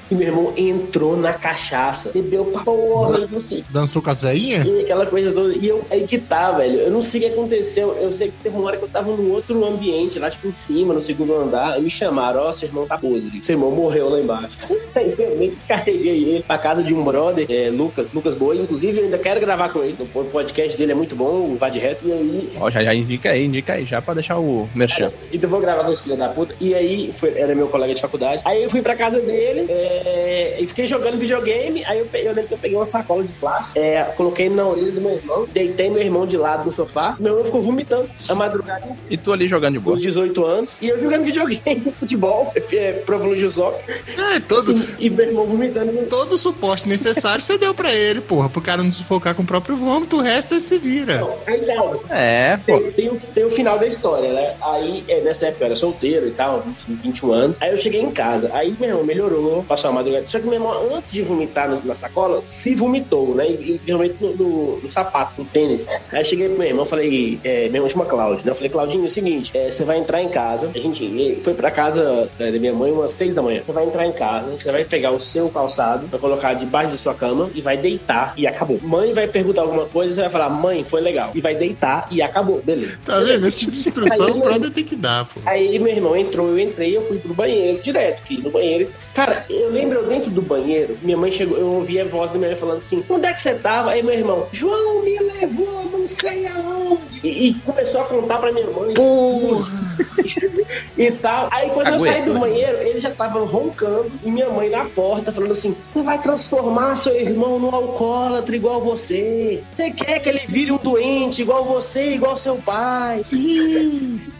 [SPEAKER 3] e meu irmão entrou na cachaça, bebeu pra porra, não sei.
[SPEAKER 2] Dançou com as veinhas?
[SPEAKER 3] E aquela coisa toda. E eu, aí que tá, velho. Eu não sei o que aconteceu. Eu sei que teve uma hora que eu tava num outro ambiente, lá tipo em cima, no segundo andar. E me chamaram: Ó, oh, seu irmão tá podre. Seu irmão morreu lá embaixo. aí eu meio que carreguei ele pra casa de um brother, é, Lucas, Lucas Boi. Inclusive, eu ainda quero gravar com ele. O podcast dele é muito bom, o Vá de Reto. E aí.
[SPEAKER 1] Ó, já, já indica aí, indica aí, já pra deixar o merchan. É,
[SPEAKER 3] então eu vou gravar com esse filho da puta. E aí, foi, era meu colega de faculdade. Aí eu fui pra casa dele é, e fiquei jogando videogame. Aí eu, eu lembro que eu peguei uma sacola de plástico, é, coloquei na orelha do meu irmão, deitei meu irmão de lado no sofá, meu irmão ficou vomitando a madrugada.
[SPEAKER 1] E tu ali jogando de boa?
[SPEAKER 3] Com 18 anos. E eu jogando videogame, futebol, é, Pro Evolution Soccer.
[SPEAKER 2] É, todo...
[SPEAKER 3] E, e, meu irmão vomitando.
[SPEAKER 2] Todo o suporte necessário você deu pra ele, porra, pro cara não sufocar com o próprio vômito, o resto ele se vira.
[SPEAKER 3] Então, é, pô. Tem, tem, o, tem o final da história, né? Aí, é, nessa época eu era solteiro e tal, 20, 21 anos. Aí eu cheguei em casa, aí meu irmão melhorou, passou a madrugada. Só que meu irmão, antes de vomitar na sacola, se vomitou, né? E, geralmente no, no, no, sapato, no tênis. Aí cheguei pro meu irmão, falei, é, meu irmão chama Cláudio, né? Eu falei, Claudinho, é o seguinte, é, você vai entrar em casa. A gente foi pra casa é, da minha mãe umas seis da manhã. Você vai entrar em casa, você vai pegar o seu calçado, vai colocar debaixo de sua cama e vai deitar e acabou. Mãe vai perguntar alguma coisa, você vai falar, mãe, foi legal. E vai deitar e acabou, beleza.
[SPEAKER 2] Tá vendo? Esse tipo de instrução aí, o brother tem que dar, pô.
[SPEAKER 3] Aí meu irmão entrou, eu entrei, eu fui pro banheiro direto, que no banheiro. Cara, eu lembro dentro do banheiro, minha mãe chegou, eu ouvi a voz da minha mãe falando assim: onde é que você tava? Aí meu irmão, João me levou, não sei aonde. E, e começou a contar pra minha mãe.
[SPEAKER 2] Porra!
[SPEAKER 3] e tal. Aí quando Aguenta, eu saí do banheiro, ele já tava roncando e minha mãe na porta falando assim: Você vai transformar seu irmão num alcoólatra igual você. Você quer que ele vire um doente igual você, igual seu pai.
[SPEAKER 2] Sim.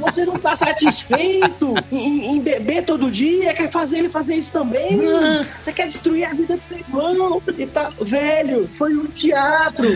[SPEAKER 3] Você não tá satisfeito em, em beber todo dia, quer fazer ele fazer isso também?
[SPEAKER 2] Ah.
[SPEAKER 3] Você quer destruir a vida do seu irmão? E tá, velho, foi um teatro.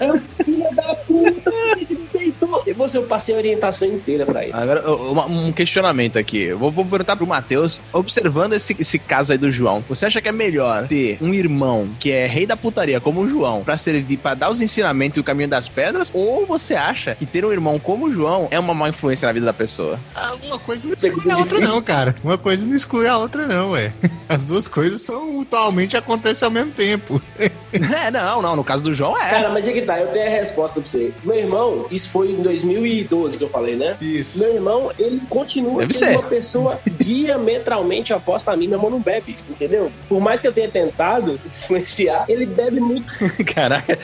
[SPEAKER 3] É um filho da puta, ele deitou. E você, eu passei a orientação inteira pra ele.
[SPEAKER 1] Agora, uma- um questionamento aqui. Eu vou, vou perguntar pro Matheus, observando esse, esse caso aí do João, você acha que é melhor ter um irmão que é rei da putaria como o João pra servir, pra dar os ensinamentos e o caminho das pedras? Ou você acha que ter um irmão como o João é uma má influência na vida da pessoa?
[SPEAKER 2] Ah, Uma coisa não exclui a outra, não, cara. Uma coisa não exclui a outra, não, ué. As duas coisas são mutualmente acontecem ao mesmo tempo.
[SPEAKER 1] É, não, não. No caso do João é.
[SPEAKER 3] Cara, mas é que tá, eu tenho a resposta pra você. Meu irmão, isso foi em 2012 que eu falei, né?
[SPEAKER 2] Isso.
[SPEAKER 3] Meu irmão, ele continua
[SPEAKER 1] Deve
[SPEAKER 3] sendo
[SPEAKER 1] ser.
[SPEAKER 3] uma pessoa diametralmente oposta a mim. Meu irmão não bebe, entendeu? Por mais que eu tenha tentado influenciar, ele bebe muito.
[SPEAKER 1] Caraca,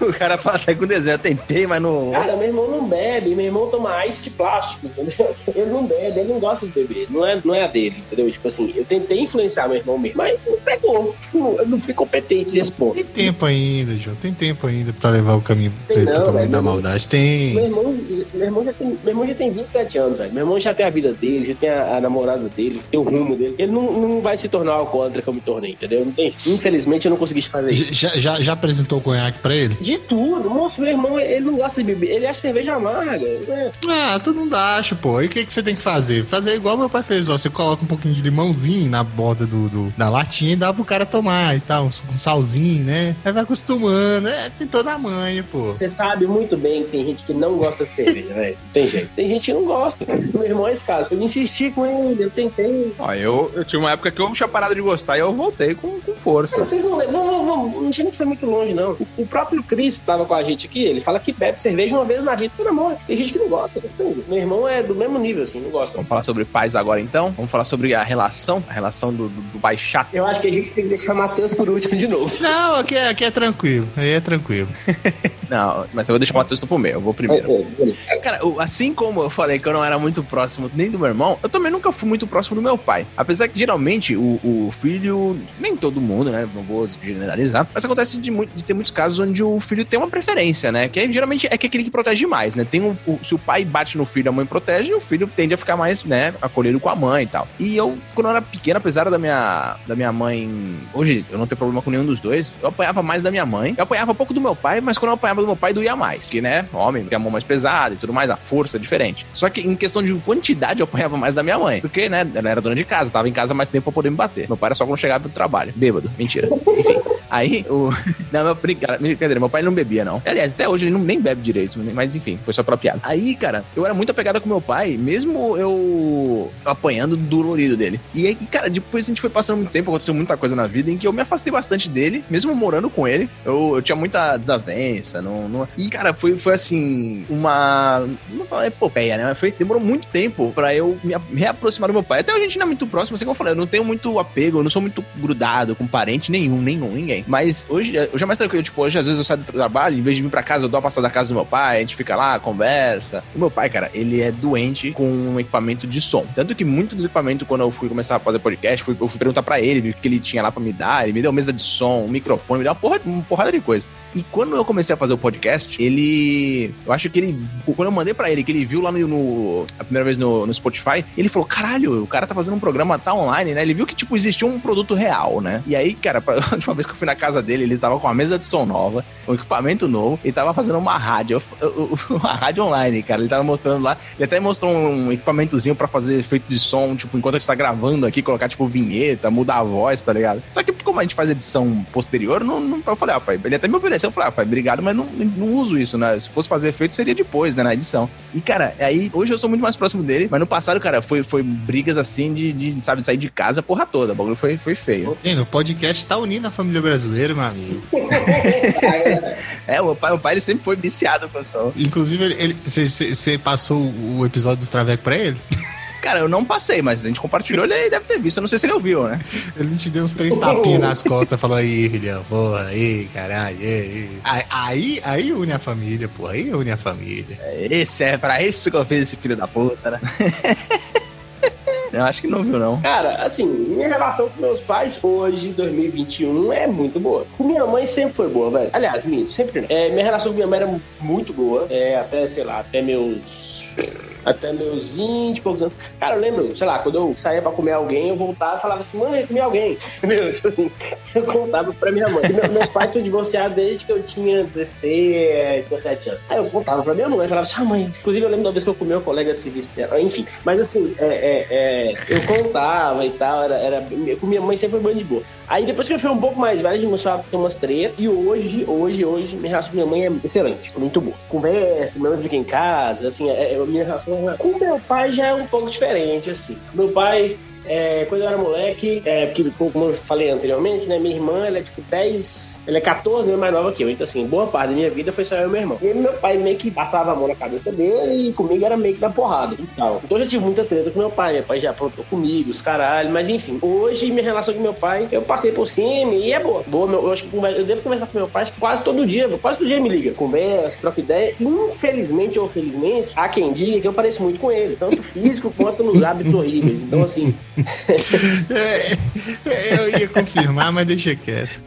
[SPEAKER 1] o cara fala até com desenho. Eu tentei, mas não.
[SPEAKER 3] Cara, meu irmão não bebe. Meu irmão toma ice de plástico, entendeu? Ele não bebe, ele não gosta de beber. Não é, não é a dele, entendeu? Tipo assim, eu tentei influenciar meu irmão mesmo, mas não pegou. Eu não fui competente nesse ponto.
[SPEAKER 2] Tem tempo ainda, João. Tem tempo ainda pra levar o caminho pra
[SPEAKER 3] Tem
[SPEAKER 2] pro
[SPEAKER 3] não,
[SPEAKER 2] caminho
[SPEAKER 3] velho.
[SPEAKER 2] da maldade. Tem.
[SPEAKER 3] Meu irmão, meu, irmão já tem, meu irmão já tem 27 anos, velho. Meu irmão já tem a vida dele, já tem a, a namorada dele, tem o rumo dele. Ele não, não vai se tornar o alcoólatra que eu me tornei, entendeu? Tem, infelizmente eu não consegui fazer isso.
[SPEAKER 2] Já, já, já apresentou o conhaque pra ele?
[SPEAKER 3] De tudo. Moço, meu irmão, ele não gosta de beber. Ele acha cerveja amarga. né?
[SPEAKER 2] Ah, tu não acha, pô. E o que, que você tem que fazer? Fazer igual meu pai fez, ó. Você coloca um pouquinho de limãozinho na borda do, do- da latinha e dá pro cara tomar e tal. Um, um salzinho, né? Aí vai acostumando. É, tem toda a manha, pô.
[SPEAKER 3] Você sabe muito bem que tem gente que não gosta de cerveja, velho. Não Tem jeito. Tem gente que não gosta. Meu irmão é esse caso. Eu insisti com ele, eu tentei.
[SPEAKER 1] Ó, eu, eu tinha uma época que eu tinha parado de gostar e eu voltei com, com força.
[SPEAKER 3] Vocês não lembram? Não, não, não, não tinha nem que ser muito longe, não. O- O próprio Chris que tava com a gente aqui, ele fala que bebe cerveja uma vez na vida, pelo amor. Tem gente que não gosta. né? Meu irmão é do mesmo nível, assim, não gosta.
[SPEAKER 1] Vamos falar sobre pais agora então? Vamos falar sobre a relação, a relação do, do, do pai chato.
[SPEAKER 3] Eu acho que a gente tem que deixar o Matheus por último de novo.
[SPEAKER 2] Não, aqui é, aqui é tranquilo. Aí é tranquilo tranquilo.
[SPEAKER 1] Não, mas eu vou deixar o Matheus pro meio, eu vou primeiro.
[SPEAKER 3] É, é,
[SPEAKER 1] Cara, o- assim como eu falei que eu não era muito próximo nem do meu irmão, eu também nunca fui muito próximo do meu pai. Apesar que geralmente o, o filho, nem todo mundo, né? Não vou generalizar, mas acontece de, muito- de ter muitos casos onde o filho tem uma preferência, né? Que aí, geralmente é que aquele que protege mais, né? Tem um, o- se o pai bate no filho, a mãe protege, o filho tende a ficar mais, né, acolhido com a mãe e tal. E eu, quando eu era pequeno, apesar da minha, da minha mãe. Hoje eu não tenho problema com nenhum dos dois, eu apanhava mais da minha mãe. Eu apanhava pouco do meu pai, mas quando eu apanhava do meu pai, doía mais. Que, né, homem tem a mão mais pesada e tudo mais, a força é diferente. Só que em questão de quantidade, eu apanhava mais da minha mãe. Porque, né, ela era dona de casa, tava em casa mais tempo pra poder me bater. Meu pai era só quando chegava do trabalho. Bêbado. Mentira. Enfim. Aí, o. Não, meu, brinca- brincadeira, meu pai não bebia, não. Aliás, até hoje ele não, nem bebe direito, mas enfim, foi só pra piada. Aí, cara, eu era muito apegado com meu pai, mesmo eu apanhando dolorido dele. E aí, cara, depois a gente foi passando muito tempo, aconteceu muita coisa na vida em que eu me afastei bastante dele, mesmo morando com ele. Eu, eu tinha muita desavença, não, não- E, cara, foi, foi assim, uma. Não vou falar epopeia, né? Mas foi, demorou muito tempo pra eu me, reaproximar do meu pai. Até a gente não é muito próximo, assim como eu falei, eu não tenho muito apego, eu não sou muito grudado com parente nenhum, nenhum, ninguém. Mas hoje, hoje é mais tranquilo, tipo, hoje às vezes eu saio do trabalho, em vez de vir pra casa, eu dou uma passada na casa do meu pai, a gente fica lá, conversa. O meu pai, cara, ele é doente com um equipamento de som. Tanto que muito do equipamento, quando eu fui começar a fazer podcast, fui, eu fui perguntar pra ele o que ele tinha lá pra me dar. Ele me deu mesa de som, um microfone, me deu uma porrada, uma porrada de coisa. E quando eu comecei a fazer o podcast, ele. Eu acho que ele. Quando eu mandei pra ele, que ele viu lá no. no- a primeira vez no, no Spotify, ele falou: caralho, o cara tá fazendo um programa, tá online, né? Ele viu que, tipo, existia um produto real, né? E aí, cara, a última vez que eu fui na casa dele, ele tava com uma mesa de som nova, um equipamento novo, e tava fazendo uma rádio. Uma rádio online, cara. Ele tava mostrando lá. Ele até mostrou um equipamentozinho pra fazer efeito de som, tipo, enquanto a gente tá gravando aqui, colocar, tipo, vinheta, mudar a voz, tá ligado? Só que como a gente faz edição posterior, não, não eu falei, ah, pai, ele até me ofereceu, eu falei, ah, pai, obrigado, mas não, não uso isso, né? Se fosse fazer efeito, seria depois, né, na edição. E, cara, aí, hoje eu sou muito mais próximo dele, mas no passado, cara, foi, foi brigas assim de, de, sabe, sair de casa a porra toda. O bagulho foi, foi feio.
[SPEAKER 2] Gente, o podcast tá unindo a família brasileira, meu amigo.
[SPEAKER 1] É, o pai, o pai ele sempre foi viciado som.
[SPEAKER 2] Inclusive, você passou o episódio dos Travecos pra ele?
[SPEAKER 1] Cara, eu não passei, mas a gente compartilhou, ele deve ter visto. Eu não sei se ele ouviu, né?
[SPEAKER 2] Ele te deu uns três tapinhas nas costas, falou aí, filhão, porra, aí, caralho, aí, aí. Aí, aí une a família, pô, aí une a família.
[SPEAKER 1] Esse é pra isso que eu fiz esse filho da puta, né? Eu acho que não viu, não.
[SPEAKER 3] Cara, assim, minha relação com meus pais hoje, 2021, é muito boa. Com minha mãe sempre foi boa, velho. Aliás, minha, sempre não. É, minha relação com minha mãe era muito boa. É, até, sei lá, até meus até meus 20 e poucos anos. Cara, eu lembro, sei lá, quando eu saía pra comer alguém, eu voltava e falava assim, mãe, eu comi alguém. Tipo assim, eu contava pra minha mãe. Meu, meus pais foram divorciados desde que eu tinha 16, 17 anos. Aí eu contava pra minha mãe, falava assim, ah, mãe. Inclusive, eu lembro da vez que eu comi um colega de serviço dela. Enfim, mas assim, é, é, é, eu contava e tal, era, era, com minha mãe sempre foi bem de boa. Aí depois que eu fui um pouco mais velho, a gente começou a ter umas tretas. E hoje, hoje, hoje, minha relação com minha mãe é excelente, muito boa. Conversa, minha mãe fica em casa, assim, é, é, minha relação com meu pai já é um pouco diferente, assim. Meu pai é, quando eu era moleque, é, como eu falei anteriormente, né? Minha irmã, ela é tipo 10, ela é 14 anos mais nova que eu. Então, assim, boa parte da minha vida foi só eu e meu irmão. E meu pai meio que passava a mão na cabeça dele e comigo era meio que da porrada e tal. Então eu já tive muita treta com meu pai. Meu pai já aprontou comigo, os caralho. Mas enfim, hoje minha relação com meu pai, eu passei por cima e é boa. Boa, meu, eu acho que eu devo conversar com meu pai quase todo dia, quase todo dia me liga. Conversa, troca ideia. Infelizmente ou felizmente, há quem diga que eu pareço muito com ele, tanto físico quanto nos hábitos horríveis. Então, assim,
[SPEAKER 2] é, eu ia confirmar, mas deixa quieto.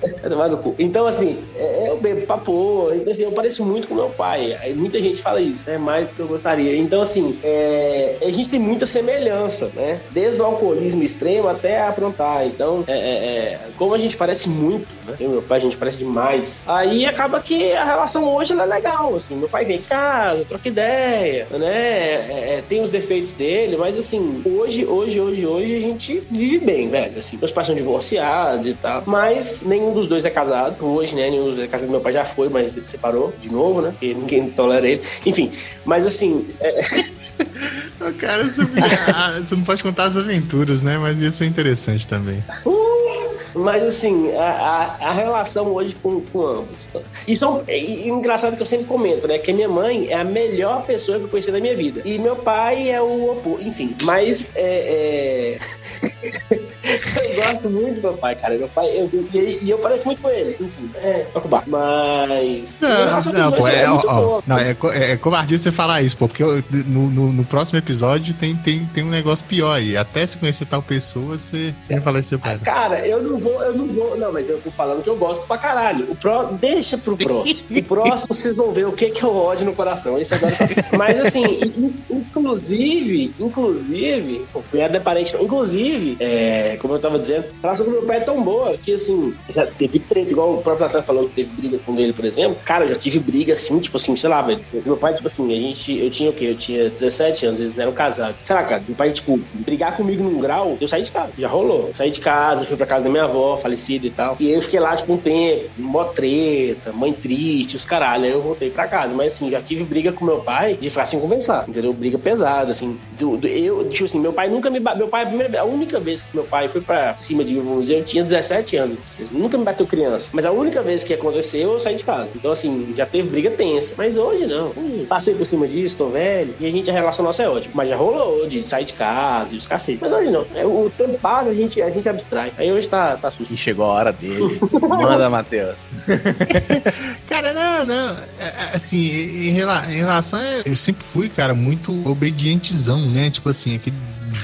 [SPEAKER 3] Então, assim, é, eu bebo pra pôr. Então, assim, eu pareço muito com meu pai. Muita gente fala isso, é mais do que eu gostaria. Então, assim, é, a gente tem muita semelhança, né? Desde o alcoolismo extremo até aprontar. Então, é, é, é, como a gente parece muito, né? Eu e meu pai, a gente parece demais. Aí acaba que a relação hoje é legal, assim. Meu pai vem em casa, troca ideia, né? tem os defeitos dele, mas, assim, hoje, hoje, hoje, hoje, gente vive bem, velho. Assim, meus pais são divorciados e tal. Mas nenhum dos dois é casado hoje, né? Nenhum dos dois é casado. Meu pai já foi, mas separou de novo, né? Porque ninguém tolera ele. Enfim, mas assim. É...
[SPEAKER 2] Cara, você, ah, você não pode contar as aventuras, né? Mas ia ser interessante também.
[SPEAKER 3] Uh! Mas assim, a, a, a, relação hoje com, com ambos. E, são, e, e engraçado que eu sempre comento, né? Que minha mãe é a melhor pessoa que eu conheci na minha vida. E meu pai é o oposto. Enfim, mas é, é... eu gosto muito do meu pai, cara. Meu pai, eu, e, e eu pareço muito com ele. Enfim, é ocupar. Mas.
[SPEAKER 2] Não, não, pô, é, é, ó, não, é, é, é covardia você falar isso, pô, porque eu, no, no, no, próximo episódio tem, tem, tem um negócio pior aí. Até se conhecer tal pessoa, você, você vai falar isso
[SPEAKER 3] pai. Cara, eu não vou, eu não vou. Não, mas eu tô falando que eu gosto pra caralho. O pró, deixa pro próximo. o próximo vocês vão ver o que que eu ódio no coração. Isso agora tá... Mas assim, inclusive, inclusive, piada é parente, inclusive, é, como eu tava dizendo, a relação com meu pai é tão boa que assim, já teve treta, igual o próprio Natan falou que teve briga com ele, por exemplo. Cara, eu já tive briga assim, tipo assim, sei lá, velho. Meu pai, tipo assim, a gente, eu tinha o quê? Eu tinha 17 anos, eles eram casados. Sei lá, cara, meu pai, tipo, brigar comigo num grau, eu saí de casa. Já rolou. Saí de casa, fui pra casa da minha avó, falei falecido e tal. E eu fiquei lá, tipo, um tempo, mó treta, mãe triste, os caralho. Aí eu voltei pra casa. Mas assim, já tive briga com meu pai de ficar sem conversar, entendeu? Briga pesada, assim. Do, do, eu, tipo assim, meu pai nunca me Meu pai, a, primeira, a única vez que meu pai foi pra cima de mim, vamos dizer, eu tinha 17 anos. Ele nunca me bateu criança. Mas a única vez que aconteceu, eu saí de casa. Então, assim, já teve briga tensa. Mas hoje não. passei por cima disso, tô velho. E a gente, a relação nossa é ótima. Mas já rolou de sair de casa e os cacete. Mas hoje não. É, o tempo passa, a gente, a gente abstrai. Aí hoje tá, tá susto
[SPEAKER 1] chegou a hora dele. Manda, Matheus.
[SPEAKER 2] cara, não, não. É, é, assim, em relação a. Eu sempre fui, cara, muito obedientezão, né? Tipo assim, aquele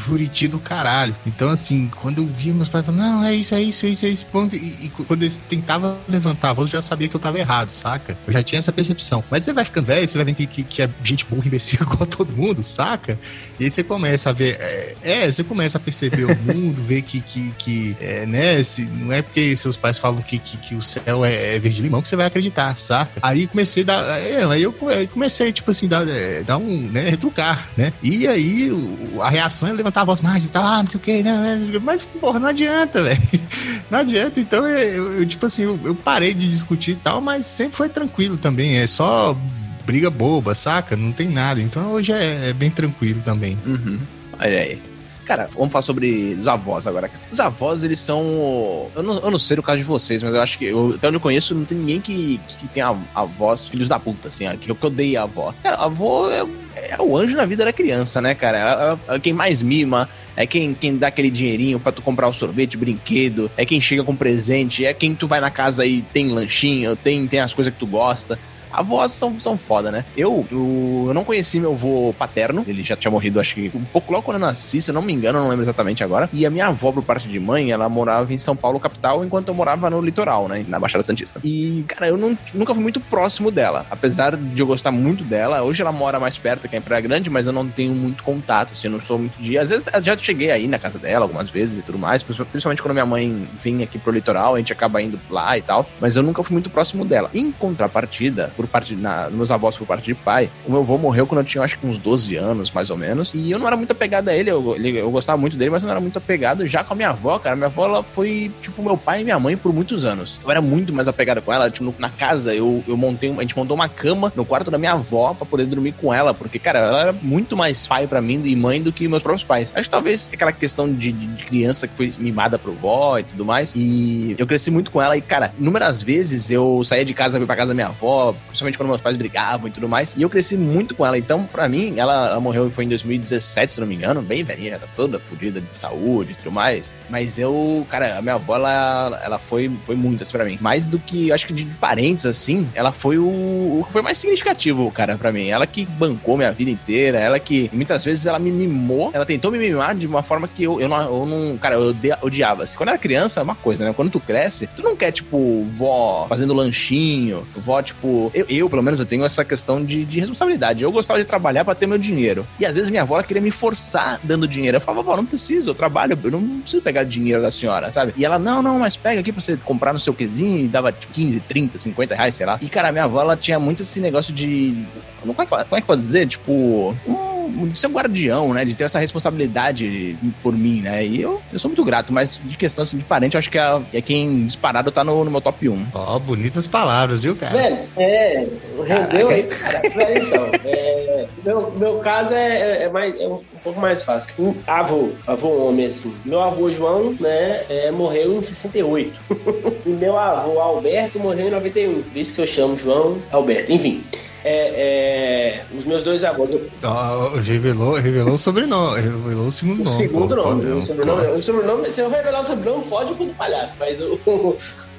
[SPEAKER 2] Juriti do caralho. Então, assim, quando eu via meus pais falando, não, é isso, é isso, é isso, é isso, ponto. E, e quando eles tentavam levantar a voz, eu já sabia que eu tava errado, saca? Eu já tinha essa percepção. Mas você vai ficando velho, você vai vendo que, que, que é gente burra, imbecil igual todo mundo, saca? E aí você começa a ver. É, é você começa a perceber o mundo, ver que, que, que é, né? Se, não é porque seus pais falam que, que, que o céu é, é verde limão que você vai acreditar, saca? Aí comecei a dar. É, aí eu comecei, tipo assim, dar, é, dar um, né, retrucar, né? E aí a reação é levantar a voz mais e tal, ah, não sei o que, né, né? Mas, porra, não adianta, velho. Não adianta. Então, eu, eu tipo assim, eu, eu, parei de discutir e tal, mas sempre foi tranquilo também. É só briga boba, saca? Não tem nada. Então, hoje é, é bem tranquilo também.
[SPEAKER 1] Uhum. Olha aí. Cara, vamos falar sobre os avós agora. Os avós, eles são. Eu não, eu não sei no caso de vocês, mas eu acho que. Eu, até onde eu conheço, não tem ninguém que, que tem avós filhos da puta, assim, que eu odeio a avó. Cara, a avó é, é, o anjo na vida da criança, né, cara? É, é, é, quem mais mima, é quem, quem dá aquele dinheirinho para tu comprar o um sorvete, brinquedo, é quem chega com presente, é quem tu vai na casa e tem lanchinho, tem, tem as coisas que tu gosta. Avós são, são foda, né? Eu, eu, eu não conheci meu avô paterno, ele já tinha morrido, acho que um pouco logo quando eu nasci, se eu não me engano, não lembro exatamente agora. E a minha avó, por parte de mãe, ela morava em São Paulo, capital, enquanto eu morava no litoral, né? Na Baixada Santista. E, cara, eu não, nunca fui muito próximo dela. Apesar de eu gostar muito dela, hoje ela mora mais perto que em Praia Grande, mas eu não tenho muito contato, assim, eu não sou muito de. Às vezes já cheguei aí na casa dela algumas vezes e tudo mais, principalmente quando minha mãe vinha aqui pro litoral, a gente acaba indo lá e tal. Mas eu nunca fui muito próximo dela. Em contrapartida, por parte na, meus avós por parte de pai, o meu avô morreu quando eu tinha acho que uns 12 anos, mais ou menos. E eu não era muito apegado a ele, eu, eu gostava muito dele, mas eu não era muito apegado já com a minha avó, cara. Minha avó ela foi tipo meu pai e minha mãe por muitos anos. Eu era muito mais apegado com ela. Tipo, na casa, eu, eu montei, a gente montou uma cama no quarto da minha avó para poder dormir com ela, porque, cara, ela era muito mais pai para mim e mãe do que meus próprios pais. Acho que talvez aquela questão de, de criança que foi mimada pro vó e tudo mais. E eu cresci muito com ela e, cara, inúmeras vezes eu saía de casa pra casa da minha avó, principalmente quando meus pais brigavam e tudo mais. E eu cresci muito com ela. Então, para mim, ela, ela morreu foi em 2017, se não me engano, bem velhinha, tá toda fodida de saúde e tudo mais. Mas eu, cara, a minha avó, ela, ela foi, foi muito assim pra mim. Mais do que, acho que de parentes, assim, ela foi o, que foi mais significativo, cara, para mim. Ela que bancou minha vida inteira, ela que muitas vezes ela me mimou, ela tentou me mimar de uma forma que eu, eu, não, eu não, cara, eu odiava. Assim, quando era criança, é uma coisa, né? Quando tu cresce, tu não quer, tipo, vó fazendo lanchinho, vó, tipo, eu, eu pelo menos, eu tenho essa questão de, de responsabilidade. Eu gostava de trabalhar para ter meu dinheiro. E às vezes minha avó queria me forçar dando dinheiro. Eu falava, vó, não preciso, eu trabalho, eu não preciso pegar dinheiro da senhora, sabe? E ela, não, não, mas pega aqui pra você comprar no seu quezinho e dava tipo, 15, 30, 50 reais, sei lá. E, cara, minha avó, ela tinha muito esse negócio de. Como é como é que pode dizer? Tipo. Um de ser um guardião, né? De ter essa responsabilidade por mim, né? E eu, eu sou muito grato, mas de questão assim, de parente, eu acho que é, é quem disparado tá no, no meu top 1.
[SPEAKER 2] Ó, oh, bonitas palavras, viu, cara?
[SPEAKER 3] Velho, é. Rendeu aí, cara. Então. É, meu, meu caso é, é, é mais, é um pouco mais fácil. Avô, avô homem, assim. Meu avô João, né, é, morreu em 68. e meu avô Alberto morreu em 91. Por isso que eu chamo João Alberto. Enfim é, é, os meus dois avós.
[SPEAKER 2] Oh, revelou, revelou o sobrenome, revelou o segundo nome. O
[SPEAKER 3] segundo pô, nome. O sobrenome, o sobrenome, se eu revelar o sobrenome, fode com o palhaço, mas o,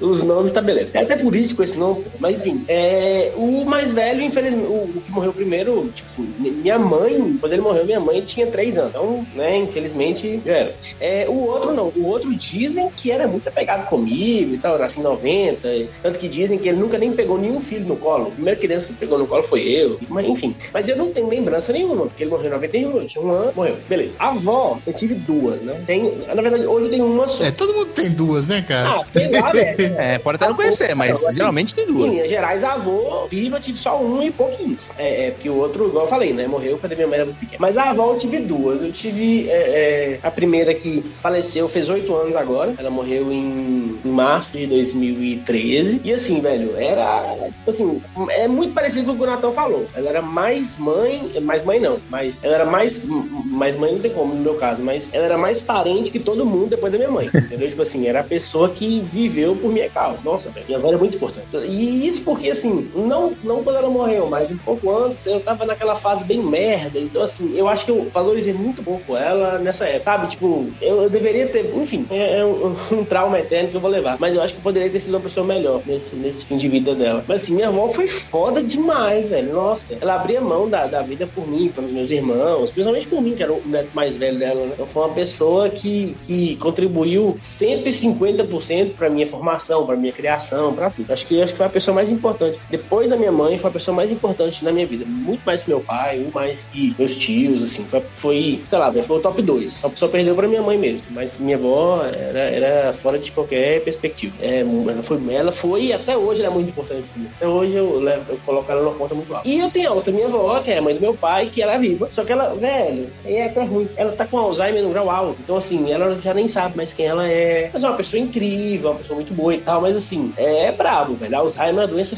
[SPEAKER 3] os nomes tá beleza. É até político esse nome, mas enfim. É, o mais velho, infelizmente, o, o, que morreu primeiro, tipo assim, minha mãe, quando ele morreu, minha mãe tinha três anos. Então, né, infelizmente, já era. É, o outro não. O outro dizem que era muito apegado comigo e tal, era assim, 90. Tanto que dizem que ele nunca nem pegou nenhum filho no colo. A primeira criança que pegou no colo foi eu. Mas enfim. Mas eu não tenho lembrança nenhuma, porque ele morreu em 91, eu tinha um ano, morreu. Beleza. A avó, eu tive duas, né? Tenho, na verdade, hoje eu tenho uma só.
[SPEAKER 2] É, todo mundo tem duas, né, cara?
[SPEAKER 3] Ah, sei lá,
[SPEAKER 1] É, pode até não conhecer, mas assim, geralmente tem duas.
[SPEAKER 3] Em Minas Gerais, avô viva, tive só um e pouquinho. É, é, porque o outro, igual eu falei, né? Morreu quando minha mãe era muito pequena. Mas a avó eu tive duas. Eu tive é, é, a primeira que faleceu, fez oito anos agora. Ela morreu em, em, março de 2013. E assim, velho, era, tipo assim, é muito parecido com o que o Natal falou. Ela era mais mãe, mais mãe não, mas ela era mais, mais mãe não tem como no meu caso, mas ela era mais parente que todo mundo depois da minha mãe, entendeu? tipo assim, era a pessoa que viveu por minha causa. Nossa, velho, minha avó era muito importante. E isso porque, assim, não, não quando ela morreu, mas um pouco antes, eu tava naquela fase bem merda. Então, assim, eu acho que eu valorizei muito pouco ela nessa época, sabe? Tipo, eu, eu deveria ter, enfim, é, é um, um, trauma eterno que eu vou levar. Mas eu acho que eu poderia ter sido uma pessoa melhor nesse, nesse fim de vida dela. Mas, assim, minha avó foi foda demais, velho. Nossa, ela abria mão da, da vida por mim, pelos meus irmãos, principalmente por mim, que era o neto mais velho dela, né? Então, foi uma pessoa que, que contribuiu 150% pra minha formação, pra minha criação, pra tudo. Acho que, acho que foi a pessoa mais importante. Depois da minha mãe, foi a pessoa mais importante na minha vida. Muito mais que meu pai, muito mais que meus tios, assim. Foi, foi sei lá, foi o top 2. Só, só perdeu pra minha mãe mesmo. Mas minha avó era, era fora de qualquer perspectiva. É, ela, foi, ela foi até hoje ela é muito importante pra mim. Até hoje eu, levo, eu coloco ela numa conta muito alta. E eu tenho a outra minha avó, que é a mãe do meu pai, que ela é viva. Só que ela, velho, é até ruim. Ela tá com Alzheimer no grau alto. Então, assim, ela já nem sabe mais quem ela é. Mas é uma pessoa incrível, uma pessoa muito boa e tal. Mas, assim, é brabo, velho. Alzheimer é uma doença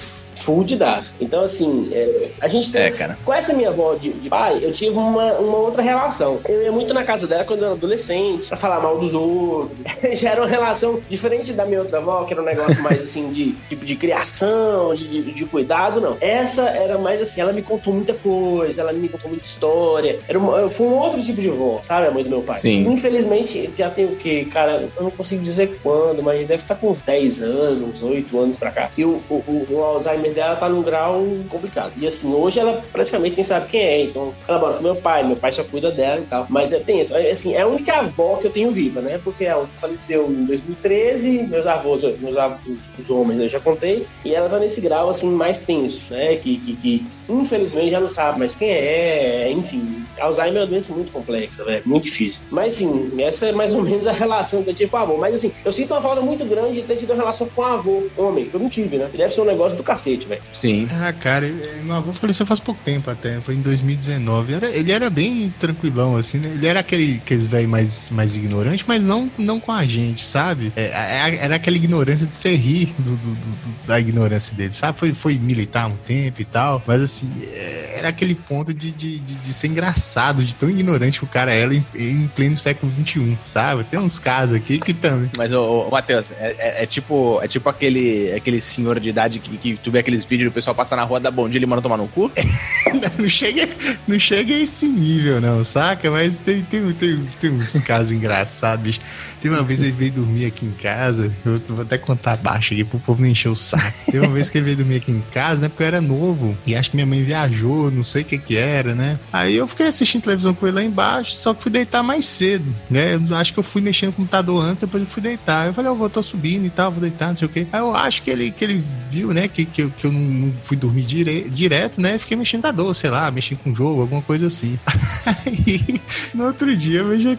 [SPEAKER 3] das. Então, assim, é, a gente tem. É, cara. Com essa minha avó de, de, pai, eu tive uma, uma outra relação. Eu ia muito na casa dela quando eu era adolescente, pra falar mal dos outros. Já era uma relação diferente da minha outra avó, que era um negócio mais assim de tipo de criação, de, de, de, cuidado, não. Essa era mais assim, ela me contou muita coisa, ela me contou muita história. Era uma, foi um outro tipo de avó, sabe? A mãe do meu pai. Sim. Infelizmente, já tem o quê? Cara, eu não consigo dizer quando, mas deve estar com uns 10 anos, 8 anos pra cá. E o, o, o Alzheimer dela tá num grau complicado. E assim, hoje ela praticamente nem sabe quem é. Então, ela mora com meu pai, meu pai só cuida dela e tal. Mas é, tem isso. É, assim, é a única avó que eu tenho viva, né? Porque ela faleceu em 2013, meus avós, meus avós, os homens, eu já contei. E ela tá nesse grau, assim, mais tenso, né? Que, que, que infelizmente já não sabe mais quem é. Enfim, Alzheimer é uma doença muito complexa, velho. Muito difícil. Mas sim, essa é mais ou menos a relação que eu tive com o avô. Mas assim, eu sinto uma falta muito grande de ter tido uma relação com o avô, homem, eu não tive, né? deve ser um negócio do cacete, velho.
[SPEAKER 1] Sim.
[SPEAKER 2] Ah, cara, meu avô faleceu faz pouco tempo até, foi em 2019. Era, ele era bem tranquilão, assim, né? Ele era aquele, aqueles velho mais, mais ignorante, mas não, não com a gente, sabe? É, era aquela ignorância de ser rir do, do, do, da ignorância dele, sabe? Foi, foi militar um tempo e tal, mas assim, é, era aquele ponto de, de, de, de ser engraçado, de tão ignorante que o cara era em, em pleno século XXI, sabe? Tem uns casos aqui que também.
[SPEAKER 1] Mas, ô, ô Matheus, é, é, é, tipo, é tipo aquele, aquele senhor de idade que, que tu vê aqueles vídeos do pessoal passar na rua da bom dia e ele manda tomar no cu?
[SPEAKER 2] não, chega, não chega a esse nível, não, saca? Mas tem, tem, tem, tem uns casos engraçados, bicho. Tem uma vez ele veio dormir aqui em casa, eu vou até contar baixo aqui pro povo não encher o saco. Tem uma vez que ele veio dormir aqui em casa, né? Porque eu era novo e acho que minha mãe viajou, não sei o que que era, né? Aí eu fiquei assistindo televisão com ele lá embaixo, só que fui deitar mais cedo, né? Eu acho que eu fui mexendo no computador antes, depois eu fui deitar. Eu falei, eu vou, tô subindo e tal, vou deitar, não sei o que. Aí eu acho que ele, que ele viu, né, que, que, eu, que eu não fui dormir dire, direto, né? Fiquei mexendo da dor, sei lá, mexendo com o jogo, alguma coisa assim. Aí, no outro dia, eu já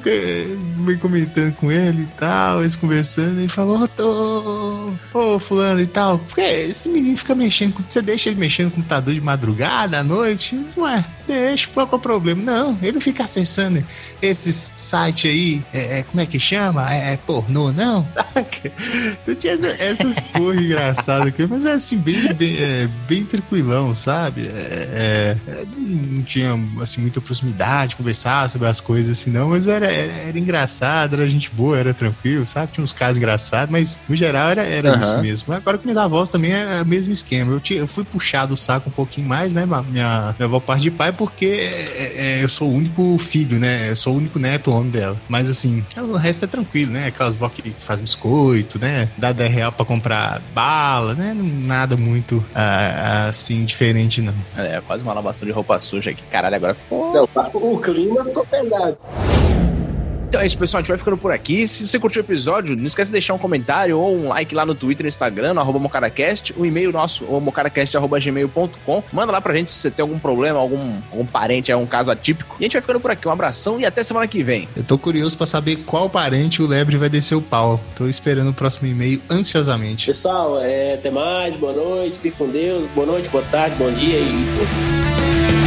[SPEAKER 2] meio comentando com ele e tal, eles conversando, ele falou, ô, tô, ô, fulano e tal, porque esse menino fica mexendo, você deixa ele mexendo no computador de madrugada, à noite? Ué, deixa, qual é o problema? Não, ele fica acessando esses sites aí, é, é, como é que chama? É, é pornô, não? tu tinha essa, essas porra engraçadas aqui, mas é assim, bem, bem, é, bem tranquilão, sabe? É, é, é, não tinha, assim, muita proximidade, conversar sobre as coisas assim, não, mas era, era, era, engraçado, era gente boa, era tranquilo, sabe? Tinha uns casos engraçados, mas no geral era, era uhum. isso mesmo. Agora com minhas avós também é o mesmo esquema. Eu, tinha, eu fui puxado o saco um pouquinho mais, né? Minha, minha avó parte de pai, porque é, é, eu sou o único filho, né? Eu sou o único neto homem dela. Mas assim, o resto é tranquilo, né? Aquelas vó que, que faz biscoito, né? Dá 10 real pra comprar bala, né? Nada muito ah, assim diferente, não.
[SPEAKER 1] É, quase uma lavação de roupa suja aqui. Caralho, agora ficou.
[SPEAKER 3] Não, o clima ficou pesado.
[SPEAKER 1] Então é isso, pessoal. A gente vai ficando por aqui. Se você curtiu o episódio, não esquece de deixar um comentário ou um like lá no Twitter, no Instagram, no arroba mocaracast. O e-mail nosso, o mocaracast.gmail.com. Manda lá pra gente se você tem algum problema, algum, algum parente, é um caso atípico. E a gente vai ficando por aqui. Um abração e até semana que vem.
[SPEAKER 2] Eu tô curioso pra saber qual parente o Lebre vai descer o pau. Tô esperando o próximo e-mail ansiosamente.
[SPEAKER 3] Pessoal, é, até mais. Boa noite. Fique com Deus. Boa noite, boa tarde, bom dia e foda